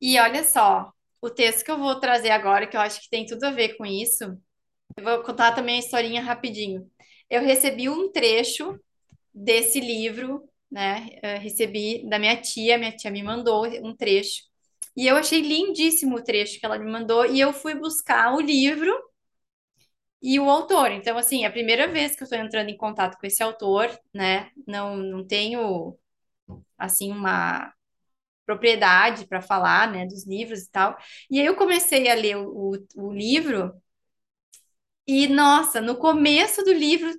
E olha só, o texto que eu vou trazer agora, que eu acho que tem tudo a ver com isso, eu vou contar também a historinha rapidinho. Eu recebi um trecho desse livro, né? Eu recebi da minha tia, minha tia me mandou um trecho. E eu achei lindíssimo o trecho que ela me mandou, e eu fui buscar o livro e o autor. Então, assim, é a primeira vez que eu estou entrando em contato com esse autor, né? Não, não tenho, assim, uma propriedade para falar, né, dos livros e tal. E aí eu comecei a ler o, o, o livro e, nossa, no começo do livro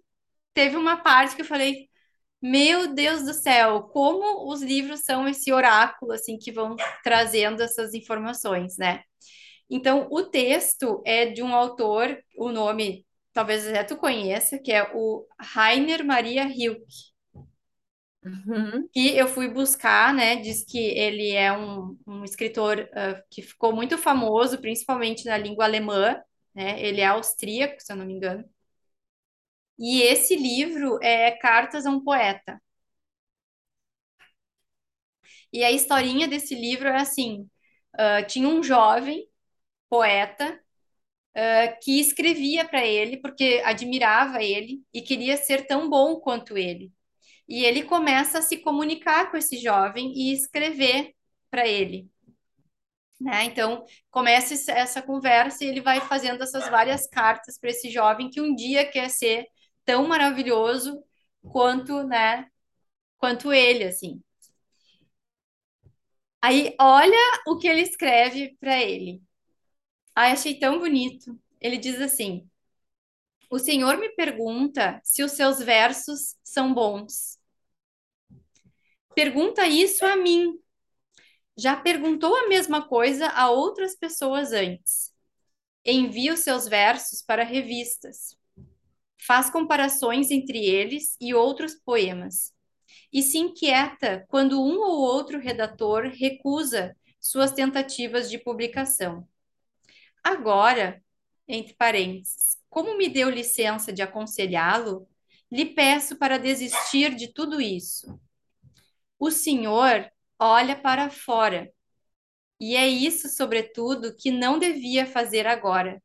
teve uma parte que eu falei, meu Deus do céu, como os livros são esse oráculo, assim, que vão trazendo essas informações, né? Então, o texto é de um autor, o nome talvez até tu conheça, que é o Rainer Maria Rilke. Uhum. que eu fui buscar, né? Diz que ele é um, um escritor ah, que ficou muito famoso, principalmente na língua alemã, né? Ele é austríaco, se eu não me engano. E esse livro é Cartas a um Poeta. E a historinha desse livro é assim: ah, tinha um jovem poeta ah, que escrevia para ele porque admirava ele e queria ser tão bom quanto ele. E ele começa a se comunicar com esse jovem e escrever para ele. né? Então, começa essa conversa e ele vai fazendo essas várias cartas para esse jovem que um dia quer ser tão maravilhoso quanto, né, quanto ele, assim. Aí, olha o que ele escreve para ele. Ai, achei tão bonito. Ele diz assim: O Senhor me pergunta se os seus versos são bons. Pergunta isso a mim. Já perguntou a mesma coisa a outras pessoas antes. Envia os seus versos para revistas. Faz comparações entre eles e outros poemas, e se inquieta quando um ou outro redator recusa suas tentativas de publicação. Agora, entre parênteses, como me deu licença de aconselhá-lo, lhe peço para desistir de tudo isso. O senhor olha para fora, e é isso, sobretudo, que não devia fazer agora.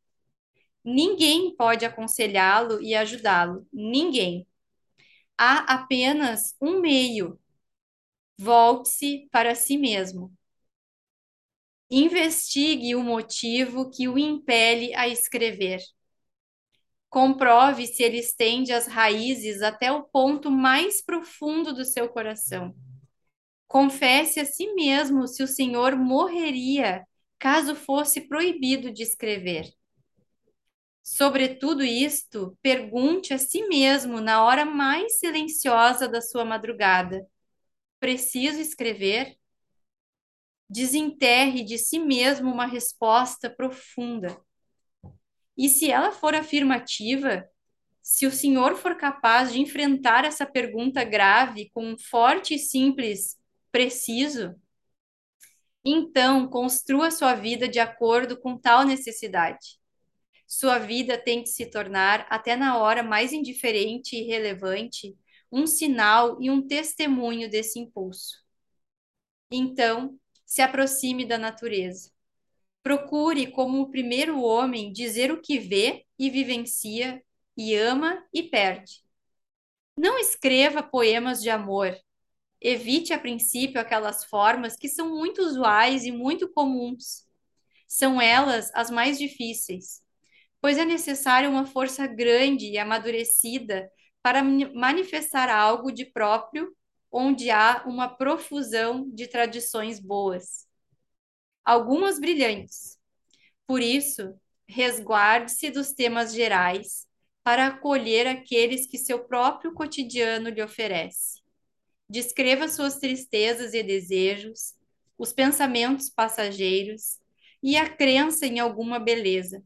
Ninguém pode aconselhá-lo e ajudá-lo. Ninguém. há apenas um meio. Volte-se para si mesmo. Investigue o motivo que o impele a escrever. Comprove se ele estende as raízes até o ponto mais profundo do seu coração. Confesse a si mesmo se o Senhor morreria caso fosse proibido de escrever. Sobre tudo isto, pergunte a si mesmo na hora mais silenciosa da sua madrugada: preciso escrever? Desenterre de si mesmo uma resposta profunda. E se ela for afirmativa, se o senhor for capaz de enfrentar essa pergunta grave com um forte e simples preciso, então construa sua vida de acordo com tal necessidade. Sua vida tem de se tornar, até na hora mais indiferente e irrelevante, um sinal e um testemunho desse impulso. Então, se aproxime da natureza. Procure, como o primeiro homem, dizer o que vê e vivencia, e ama e perde. Não escreva poemas de amor. Evite a princípio aquelas formas que são muito usuais e muito comuns. São elas as mais difíceis, pois é necessária uma força grande e amadurecida para manifestar algo de próprio onde há uma profusão de tradições boas algumas brilhantes. Por isso, resguarde-se dos temas gerais para acolher aqueles que seu próprio cotidiano lhe oferece. Descreva suas tristezas e desejos, os pensamentos passageiros e a crença em alguma beleza.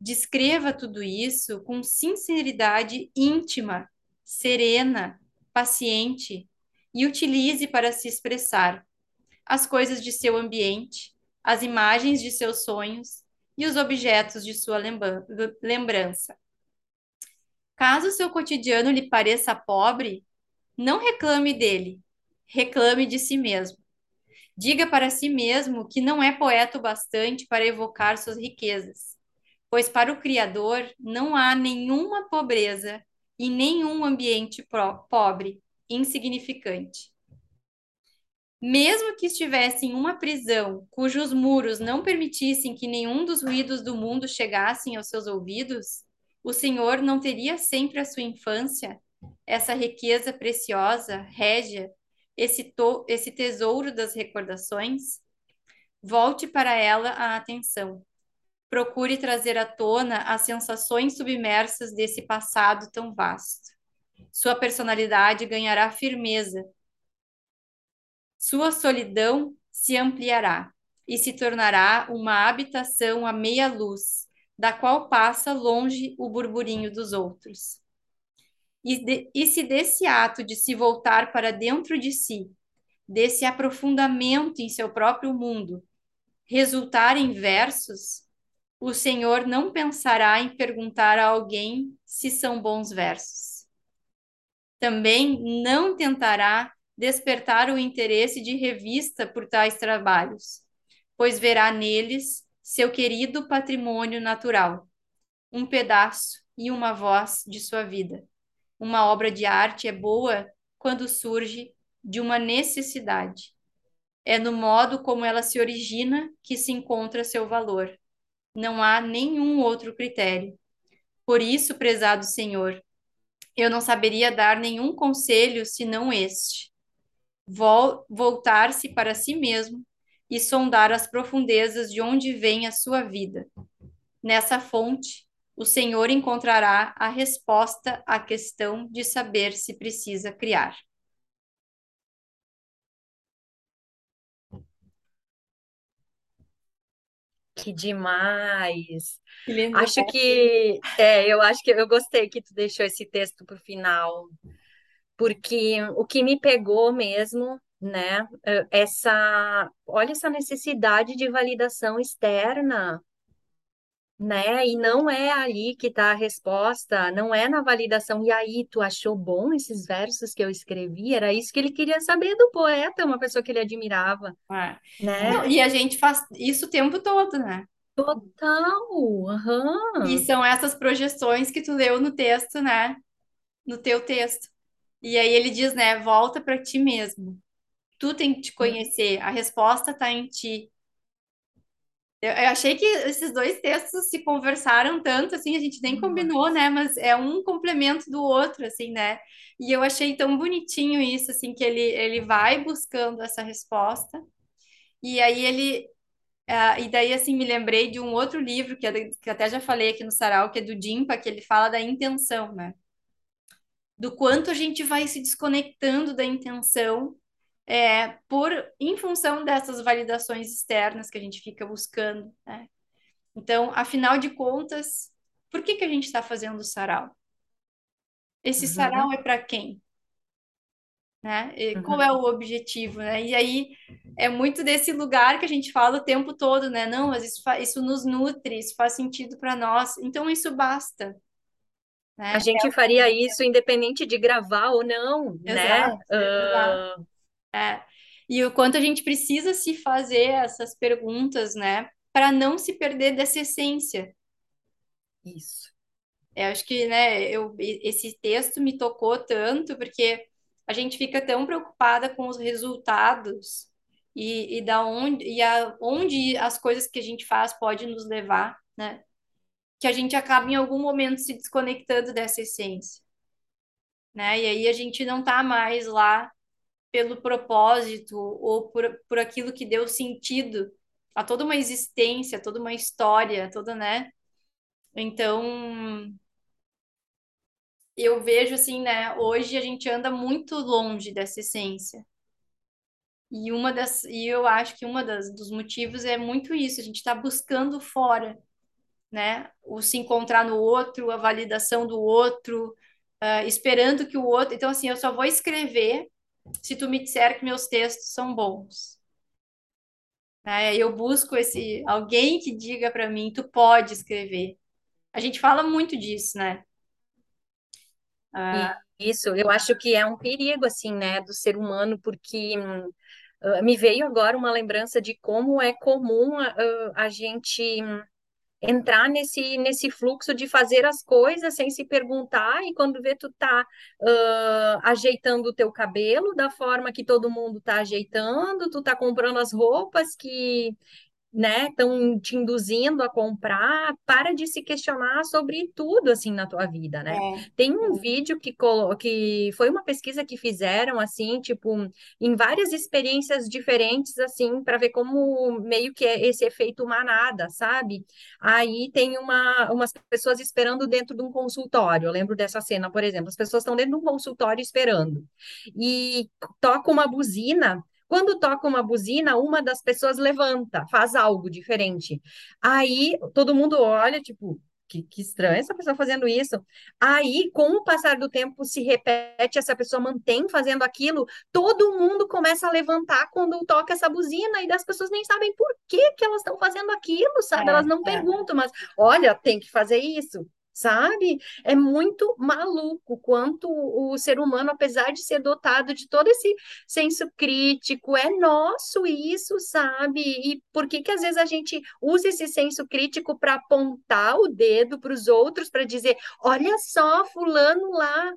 Descreva tudo isso com sinceridade íntima, serena, paciente e utilize para se expressar as coisas de seu ambiente, as imagens de seus sonhos e os objetos de sua lembrança. Caso seu cotidiano lhe pareça pobre, não reclame dele, reclame de si mesmo. Diga para si mesmo que não é poeta o bastante para evocar suas riquezas, pois para o Criador não há nenhuma pobreza e nenhum ambiente pobre, insignificante. Mesmo que estivesse em uma prisão cujos muros não permitissem que nenhum dos ruídos do mundo chegassem aos seus ouvidos, o Senhor não teria sempre a sua infância, essa riqueza preciosa, régia, esse, esse tesouro das recordações? Volte para ela a atenção. Procure trazer à tona as sensações submersas desse passado tão vasto. Sua personalidade ganhará firmeza sua solidão se ampliará e se tornará uma habitação à meia luz, da qual passa longe o burburinho dos outros. E, de, e se desse ato de se voltar para dentro de si, desse aprofundamento em seu próprio mundo, resultar em versos, o Senhor não pensará em perguntar a alguém se são bons versos. Também não tentará despertar o interesse de revista por tais trabalhos, pois verá neles seu querido patrimônio natural, um pedaço e uma voz de sua vida. Uma obra de arte é boa quando surge de uma necessidade. É no modo como ela se origina que se encontra seu valor. Não há nenhum outro critério. Por isso, prezado Senhor, eu não saberia dar nenhum conselho senão este voltar-se para si mesmo e sondar as profundezas de onde vem a sua vida. Nessa fonte, o Senhor encontrará a resposta à questão de saber se precisa criar. Que demais! Que acho que é, eu acho que eu gostei que tu deixou esse texto para o final porque o que me pegou mesmo, né, é, essa, olha essa necessidade de validação externa, né, e não é ali que está a resposta, não é na validação. E aí, tu achou bom esses versos que eu escrevi? Era isso que ele queria saber do poeta, uma pessoa que ele admirava, é. né? Não, e a gente faz isso o tempo todo, né? Total, uhum. E são essas projeções que tu leu no texto, né? No teu texto. E aí ele diz, né, volta para ti mesmo. Tu tem que te conhecer, a resposta está em ti. Eu, eu, achei que esses dois textos se conversaram tanto, assim, a gente nem combinou, né? Mas é um complemento do outro, assim, né? E eu achei tão bonitinho isso, assim, que ele, ele vai buscando essa resposta. E aí ele... Uh, e daí, assim, me lembrei de um outro livro, que, é, que até já falei aqui no Sarau, que é do Dimpa, que ele fala da intenção, né? do quanto a gente vai se desconectando da intenção é, por em função dessas validações externas que a gente fica buscando, né? Então, afinal de contas, por que que a gente está fazendo o sarau? Esse sarau Uhum, é para quem? Né? E qual é uhum. o objetivo, né? E aí é muito desse lugar que a gente fala o tempo todo, né? Não, mas isso, isso nos nutre, isso faz sentido para nós, então isso basta, A né? gente faria isso independente de gravar ou não, né? Exato, exato. É. E o quanto a gente precisa se fazer essas perguntas, né? Para não se perder dessa essência. isso. Eu acho que, né, eu, esse texto me tocou tanto porque a gente fica tão preocupada com os resultados e, e da onde e a, onde as coisas que a gente faz pode nos levar, né? Que a gente acaba em algum momento se desconectando dessa essência, né? E aí a gente não tá mais lá pelo propósito ou por, por aquilo que deu sentido a toda uma existência, toda uma história, toda, né? Então, eu vejo assim, né? Hoje a gente anda muito longe dessa essência. E uma das, e eu acho que uma das dos motivos é muito isso, a gente está buscando fora, né? O se encontrar no outro, a validação do outro, ah, esperando que o outro. Então, assim, eu só vou escrever se tu me disser que meus textos são bons. Né? Eu busco esse alguém que diga para mim, tu pode escrever. A gente fala muito disso, né? Ah, Isso, eu acho que é um perigo, assim, né, do ser humano, porque ah, me veio agora uma lembrança de como é comum ah, a gente entrar nesse, nesse fluxo de fazer as coisas sem se perguntar, e quando vê, tu tá ah, ajeitando o teu cabelo da forma que todo mundo tá ajeitando, tu tá comprando as roupas que né, estão te induzindo a comprar, para de se questionar sobre tudo assim na tua vida, né? é, Tem um vídeo que, colo- que foi uma pesquisa que fizeram assim, tipo, em várias experiências diferentes assim, para ver como meio que é esse efeito manada, sabe? Aí tem uma, umas pessoas esperando dentro de um consultório. Eu lembro dessa cena, por exemplo, as pessoas estão dentro de um consultório esperando e toca uma buzina quando toca uma buzina, uma das pessoas levanta, faz algo diferente. Aí todo mundo olha, tipo, que, que estranho essa pessoa fazendo isso. Aí, com o passar do tempo, se repete, essa pessoa mantém fazendo aquilo, todo mundo começa a levantar quando toca essa buzina, e as pessoas nem sabem por que que elas estão fazendo aquilo, sabe? Elas é, não é, perguntam, mas olha, tem que fazer isso. Sabe? É muito maluco quanto o ser humano, apesar de ser dotado de todo esse senso crítico, é nosso isso, sabe? E por que que às vezes a gente usa esse senso crítico para apontar o dedo para os outros, para dizer, olha só, fulano lá,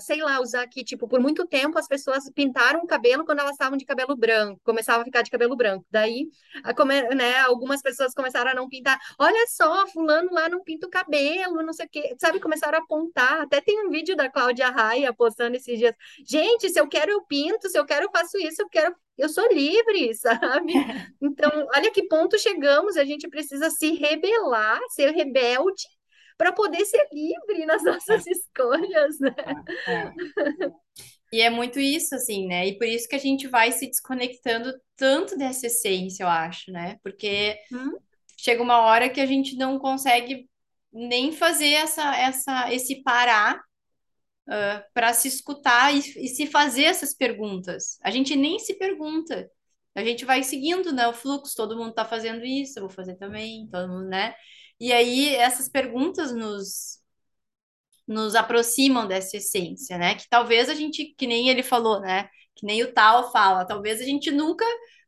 sei lá, usar aqui, tipo, por muito tempo as pessoas pintaram o cabelo quando elas estavam de cabelo branco, começavam a ficar de cabelo branco. Daí, a come- né, algumas pessoas começaram a não pintar. Olha só, fulano lá não pinta o cabelo, não sei o quê, sabe? Começaram a apontar. Até tem um vídeo da Cláudia Raia postando esses dias. Gente, se eu quero, eu pinto, se eu quero, eu faço isso, eu quero, eu sou livre, sabe? Então, olha que ponto chegamos, a gente precisa se rebelar, ser rebelde para poder ser livre nas é, nossas escolhas, né? é, é. E é muito isso, assim, né? E por isso que a gente vai se desconectando tanto dessa essência, eu acho, né? Porque Hum, chega uma hora que a gente não consegue nem fazer essa, essa, esse parar para se escutar e, e se fazer essas perguntas. A gente nem se pergunta. A gente vai seguindo, né, o fluxo, todo mundo está fazendo isso, eu vou fazer também, todo mundo, né? E aí essas perguntas nos nos aproximam dessa essência, né? Que talvez a gente, que nem ele falou, né? Que nem o Tal fala, talvez a gente nunca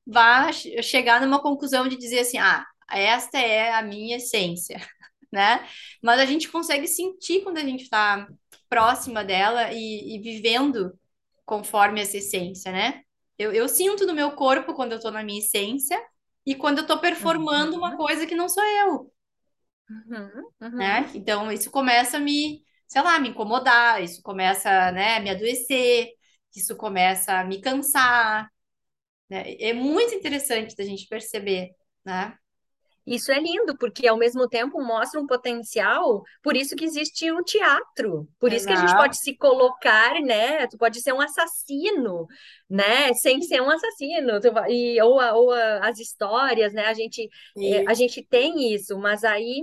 vá che- chegar numa conclusão de dizer assim, ah, esta é a minha essência, né? Mas a gente consegue sentir quando a gente está próxima dela e, e vivendo conforme essa essência, né? Eu, eu sinto no meu corpo quando eu estou na minha essência e quando eu estou performando uma uhum, coisa que não sou eu uhum, uhum, né? Então isso começa a me, sei lá, me incomodar, isso começa, né, a me adoecer, isso começa a me cansar, né? É muito interessante da gente perceber, né? Isso é lindo, porque ao mesmo tempo mostra um potencial, por isso que existe o teatro, por isso que a gente pode Exato. se colocar, né? Tu pode ser um assassino, né? Sem ser um assassino, e, ou, ou as histórias, né? A gente, é, a gente tem isso, mas aí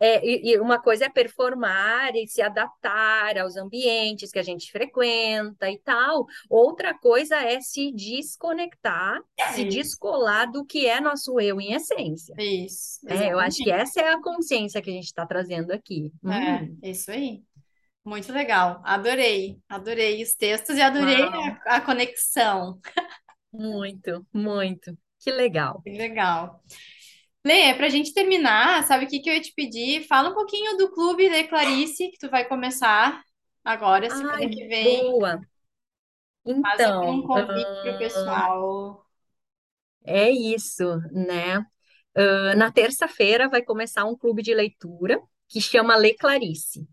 é, e, e uma coisa é performar e se adaptar aos ambientes que a gente frequenta e tal. Outra coisa é se desconectar, é se descolar do que é nosso eu em essência. isso, É, eu acho que essa é a consciência que a gente está trazendo aqui. É, Hum, é isso aí. Muito legal. Adorei. Adorei os textos e adorei a, a conexão. muito, muito. Que legal. Que legal. Lê, para a gente terminar, sabe o que que eu ia te pedir? Fala um pouquinho do Clube de Clarice, que tu vai começar agora, semana Ai, que vem. boa. Aqui um Então, convite para o pessoal. é isso, né? Ah, na terça-feira vai começar um clube de leitura que chama Lê Clarice.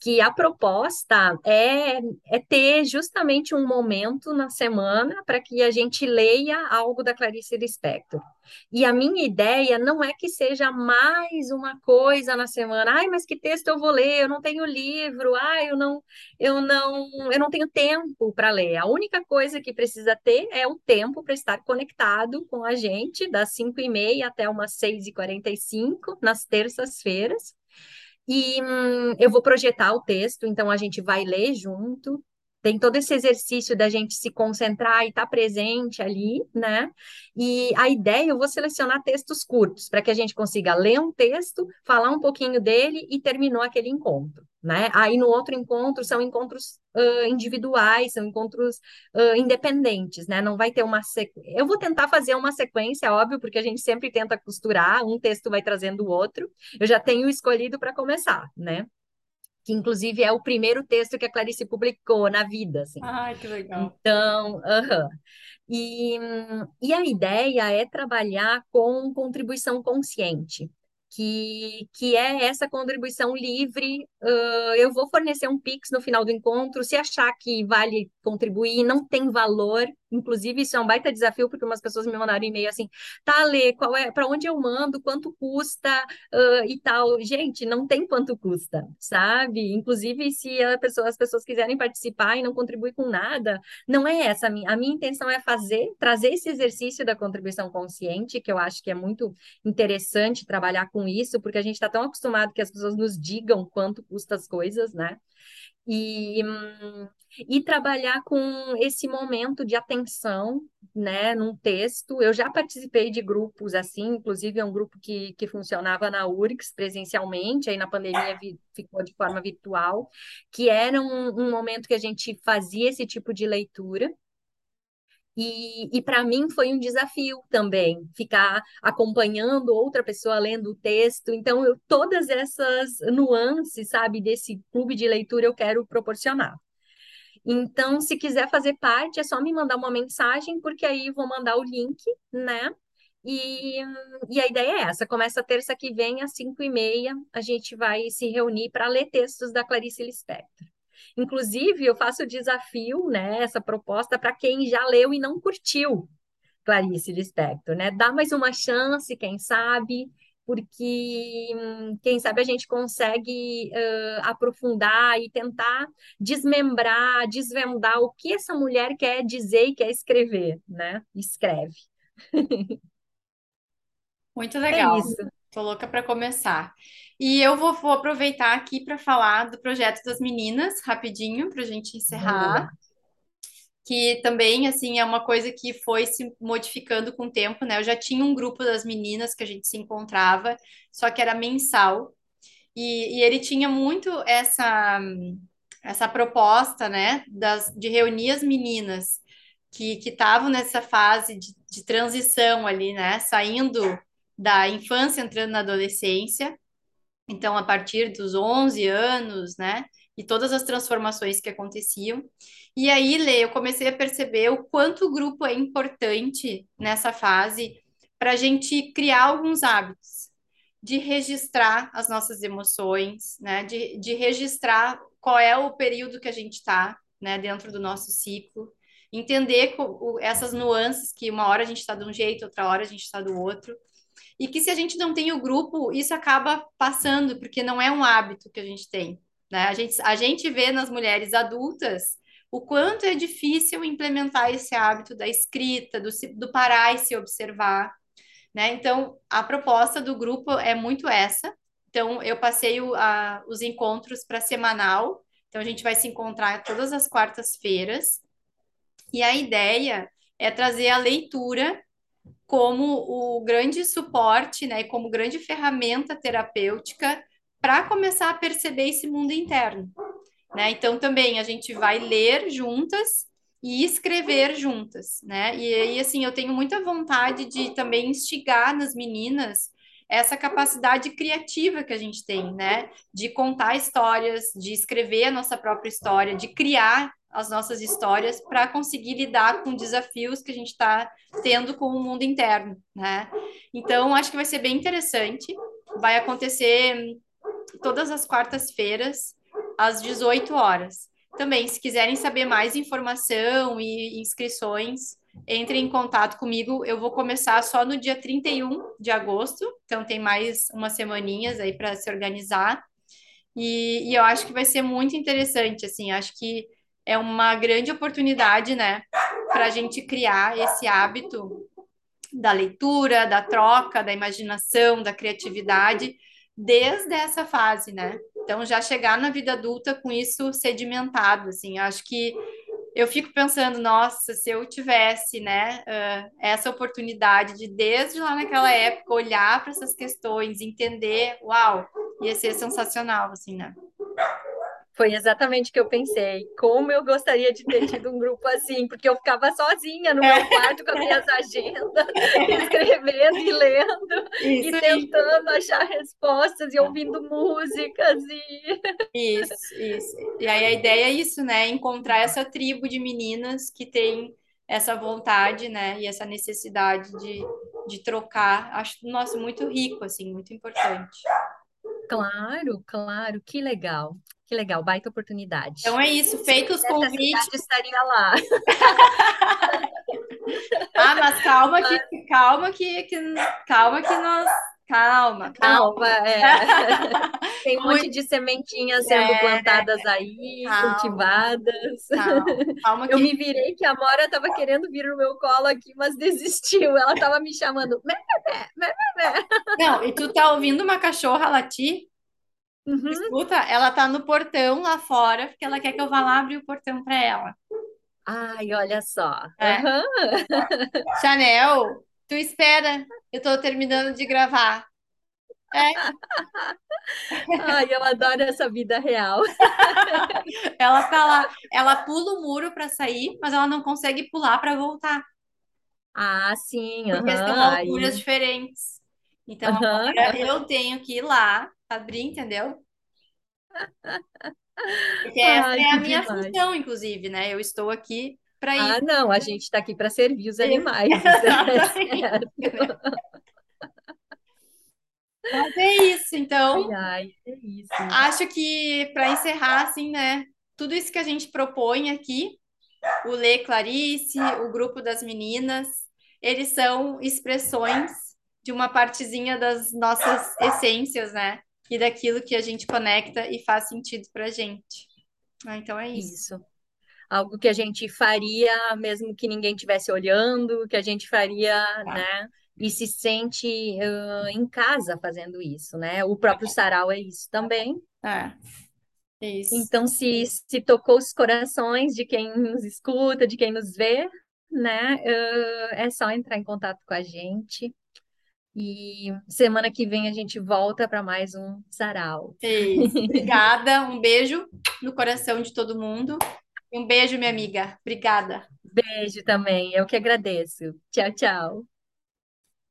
Que a proposta é, é ter justamente um momento na semana para que a gente leia algo da Clarice Lispector. E a minha ideia não é que seja mais uma coisa na semana. Ai, mas que texto eu vou ler? Eu não tenho livro. Ai, eu não, eu não, eu não tenho tempo para ler. A única coisa que precisa ter é o tempo para estar conectado com a gente das 5 e meia até umas 6 e 45 nas terças-feiras. E hum, eu vou projetar o texto, então a gente vai ler junto. Tem todo esse exercício da gente se concentrar e estar presente ali, né? E a ideia, eu vou selecionar textos curtos, para que a gente consiga ler um texto, falar um pouquinho dele e terminou aquele encontro, né? Aí no outro encontro são encontros ah, individuais, são encontros ah, independentes, né? Não vai ter uma sequência. Eu vou tentar fazer uma sequência, óbvio, porque a gente sempre tenta costurar, um texto vai trazendo o outro. Eu já tenho escolhido para começar, né? Que inclusive é o primeiro texto que a Clarice publicou na vida, assim. Ai, que legal. Então, aham. E, hum, e a ideia é trabalhar com contribuição consciente, que, que é essa contribuição livre. ãh, eu vou fornecer um Pix no final do encontro, se achar que vale contribuir, não tem valor. Inclusive, isso é um baita desafio, porque umas pessoas me mandaram e-mail assim, tá, Lê, qual é, para onde eu mando, quanto custa, ãh, e tal. Gente, não tem quanto custa, sabe? Inclusive, se pessoa, as pessoas quiserem participar e não contribuir com nada, não é essa a minha, a minha intenção é fazer, trazer esse exercício da contribuição consciente, que eu acho que é muito interessante trabalhar com isso, porque a gente está tão acostumado que as pessoas nos digam quanto custa as coisas, né? E, hum, e trabalhar com esse momento de atenção, né, num texto. Eu já participei de grupos assim, inclusive é um grupo que, que funcionava na URGS presencialmente, aí na pandemia vi- ficou de forma virtual, que era um, um momento que a gente fazia esse tipo de leitura. E, e para mim foi um desafio também, ficar acompanhando outra pessoa lendo o texto. Então, eu, todas essas nuances, sabe, desse clube de leitura eu quero proporcionar. Então, se quiser fazer parte, é só me mandar uma mensagem, porque aí vou mandar o link, né? E, e a ideia é essa: começa terça que vem, às 5 e meia, a gente vai se reunir para ler textos da Clarice Lispector. Inclusive, eu faço o desafio, né, essa proposta para quem já leu e não curtiu Clarice Lispector, né? Dá mais uma chance, quem sabe, porque hum, quem sabe a gente consegue ãh, aprofundar e tentar desmembrar, desvendar o que essa mulher quer dizer e quer escrever, né? Escreve. Muito É legal. isso. Tô louca para começar. E eu vou, vou aproveitar aqui para falar do projeto das meninas, rapidinho, para a gente encerrar. Boa. que também, assim, é uma coisa que foi se modificando com o tempo, né? Eu já tinha um grupo das meninas que a gente se encontrava, só que era mensal, e, e ele tinha muito essa, essa proposta, né, das, de reunir as meninas que que estavam nessa fase de, de transição ali, né, saindo da infância, entrando na adolescência, então, a partir dos 11 anos, né? E todas as transformações que aconteciam. E aí, Lê, eu comecei a perceber o quanto o grupo é importante nessa fase para a gente criar alguns hábitos de registrar as nossas emoções, né? De, de registrar qual é o período que a gente está, né? Dentro do nosso ciclo. Entender essas nuances que uma hora a gente está de um jeito, outra hora a gente está do outro e que se a gente não tem o grupo, isso acaba passando, porque não é um hábito que a gente tem, né? A gente, a gente vê nas mulheres adultas o quanto é difícil implementar esse hábito da escrita, do, do parar e se observar, né? Então, a proposta do grupo é muito essa. Então, eu passei o, a, os encontros para semanal, então a gente vai se encontrar todas as quartas-feiras, e a ideia é trazer a leitura como o grande suporte, né, como grande ferramenta terapêutica para começar a perceber esse mundo interno, né? Então também a gente vai ler juntas e escrever juntas, né? E aí assim, eu tenho muita vontade de também instigar nas meninas essa capacidade criativa que a gente tem, né? De contar histórias, de escrever a nossa própria história, de criar as nossas histórias para conseguir lidar com desafios que a gente está tendo com o mundo interno, né? Então, acho que vai ser bem interessante. Vai acontecer todas as quartas-feiras, às 18 horas. Também, se quiserem saber mais informação e inscrições, entrem em contato comigo. Eu vou começar só no dia 31 de agosto, então tem mais umas semaninhas aí para se organizar. E, e, eu acho que vai ser muito interessante, assim, acho que é uma grande oportunidade, né, para a gente criar esse hábito da leitura, da troca, da imaginação, da criatividade, desde essa fase, né? Então, já chegar na vida adulta com isso sedimentado, assim, acho que eu fico pensando, nossa, se eu tivesse, né, uh, essa oportunidade de, desde lá naquela época, olhar para essas questões, entender, uau, ia ser sensacional, assim, né? Foi exatamente o que eu pensei. Como eu gostaria de ter tido um grupo assim, porque eu ficava sozinha no meu quarto com as minhas agendas, escrevendo e lendo, isso, e tentando isso. achar respostas e ouvindo músicas. E... Isso, isso. E aí a ideia é isso, né? Encontrar essa tribo de meninas que tem essa vontade, né? E essa necessidade de, de trocar. Acho, nossa, muito rico, assim, muito importante. Claro, claro, que legal. Que legal, baita oportunidade. Então é isso, feito os convites. estaria lá. ah, mas calma que, calma que, que calma que nós Calma, calma. É. Tem um Muito... monte de sementinhas sendo é... plantadas aí, calma. cultivadas. Calma, calma que... Eu me virei que a Mora estava querendo vir no meu colo aqui, mas desistiu. Ela estava me chamando. Não, e tu tá ouvindo uma cachorra latir? Uhum. Escuta, ela tá no portão lá fora, porque ela quer que eu vá lá abrir o portão para ela. Ai, olha só. É. Uhum. Chanel, tu espera, eu tô terminando de gravar. É. Ai, eu adoro essa vida real. ela tá lá, ela pula o muro para sair, mas ela não consegue pular para voltar. Ah, sim. Porque uhum. são alturas Aí... diferentes. Então, uhum, eu tenho que ir lá abrir, entendeu? Porque essa Ai, é a minha demais. função, inclusive, né? Eu estou aqui para ah, isso. Ah, não, a gente está aqui para servir os animais. é Mas é isso, então. Ai, ai, é isso. Acho que para encerrar, assim, né? Tudo isso que a gente propõe aqui, o Lê Clarice, o grupo das meninas, eles são expressões de uma partezinha das nossas essências, né? E daquilo que a gente conecta e faz sentido para a gente. Ah, então é isso. Isso. Algo que a gente faria mesmo que ninguém estivesse olhando, que a gente faria, tá. né? E se sente uh, em casa fazendo isso, né? O próprio sarau é isso também. É. Isso. Então, se, se tocou os corações de quem nos escuta, de quem nos vê, né? Uh, é só entrar em contato com a gente. E semana que vem a gente volta para mais um sarau. Isso. Obrigada, um beijo no coração de todo mundo. Um beijo, minha amiga. Obrigada. Beijo também, eu que agradeço. Tchau, tchau.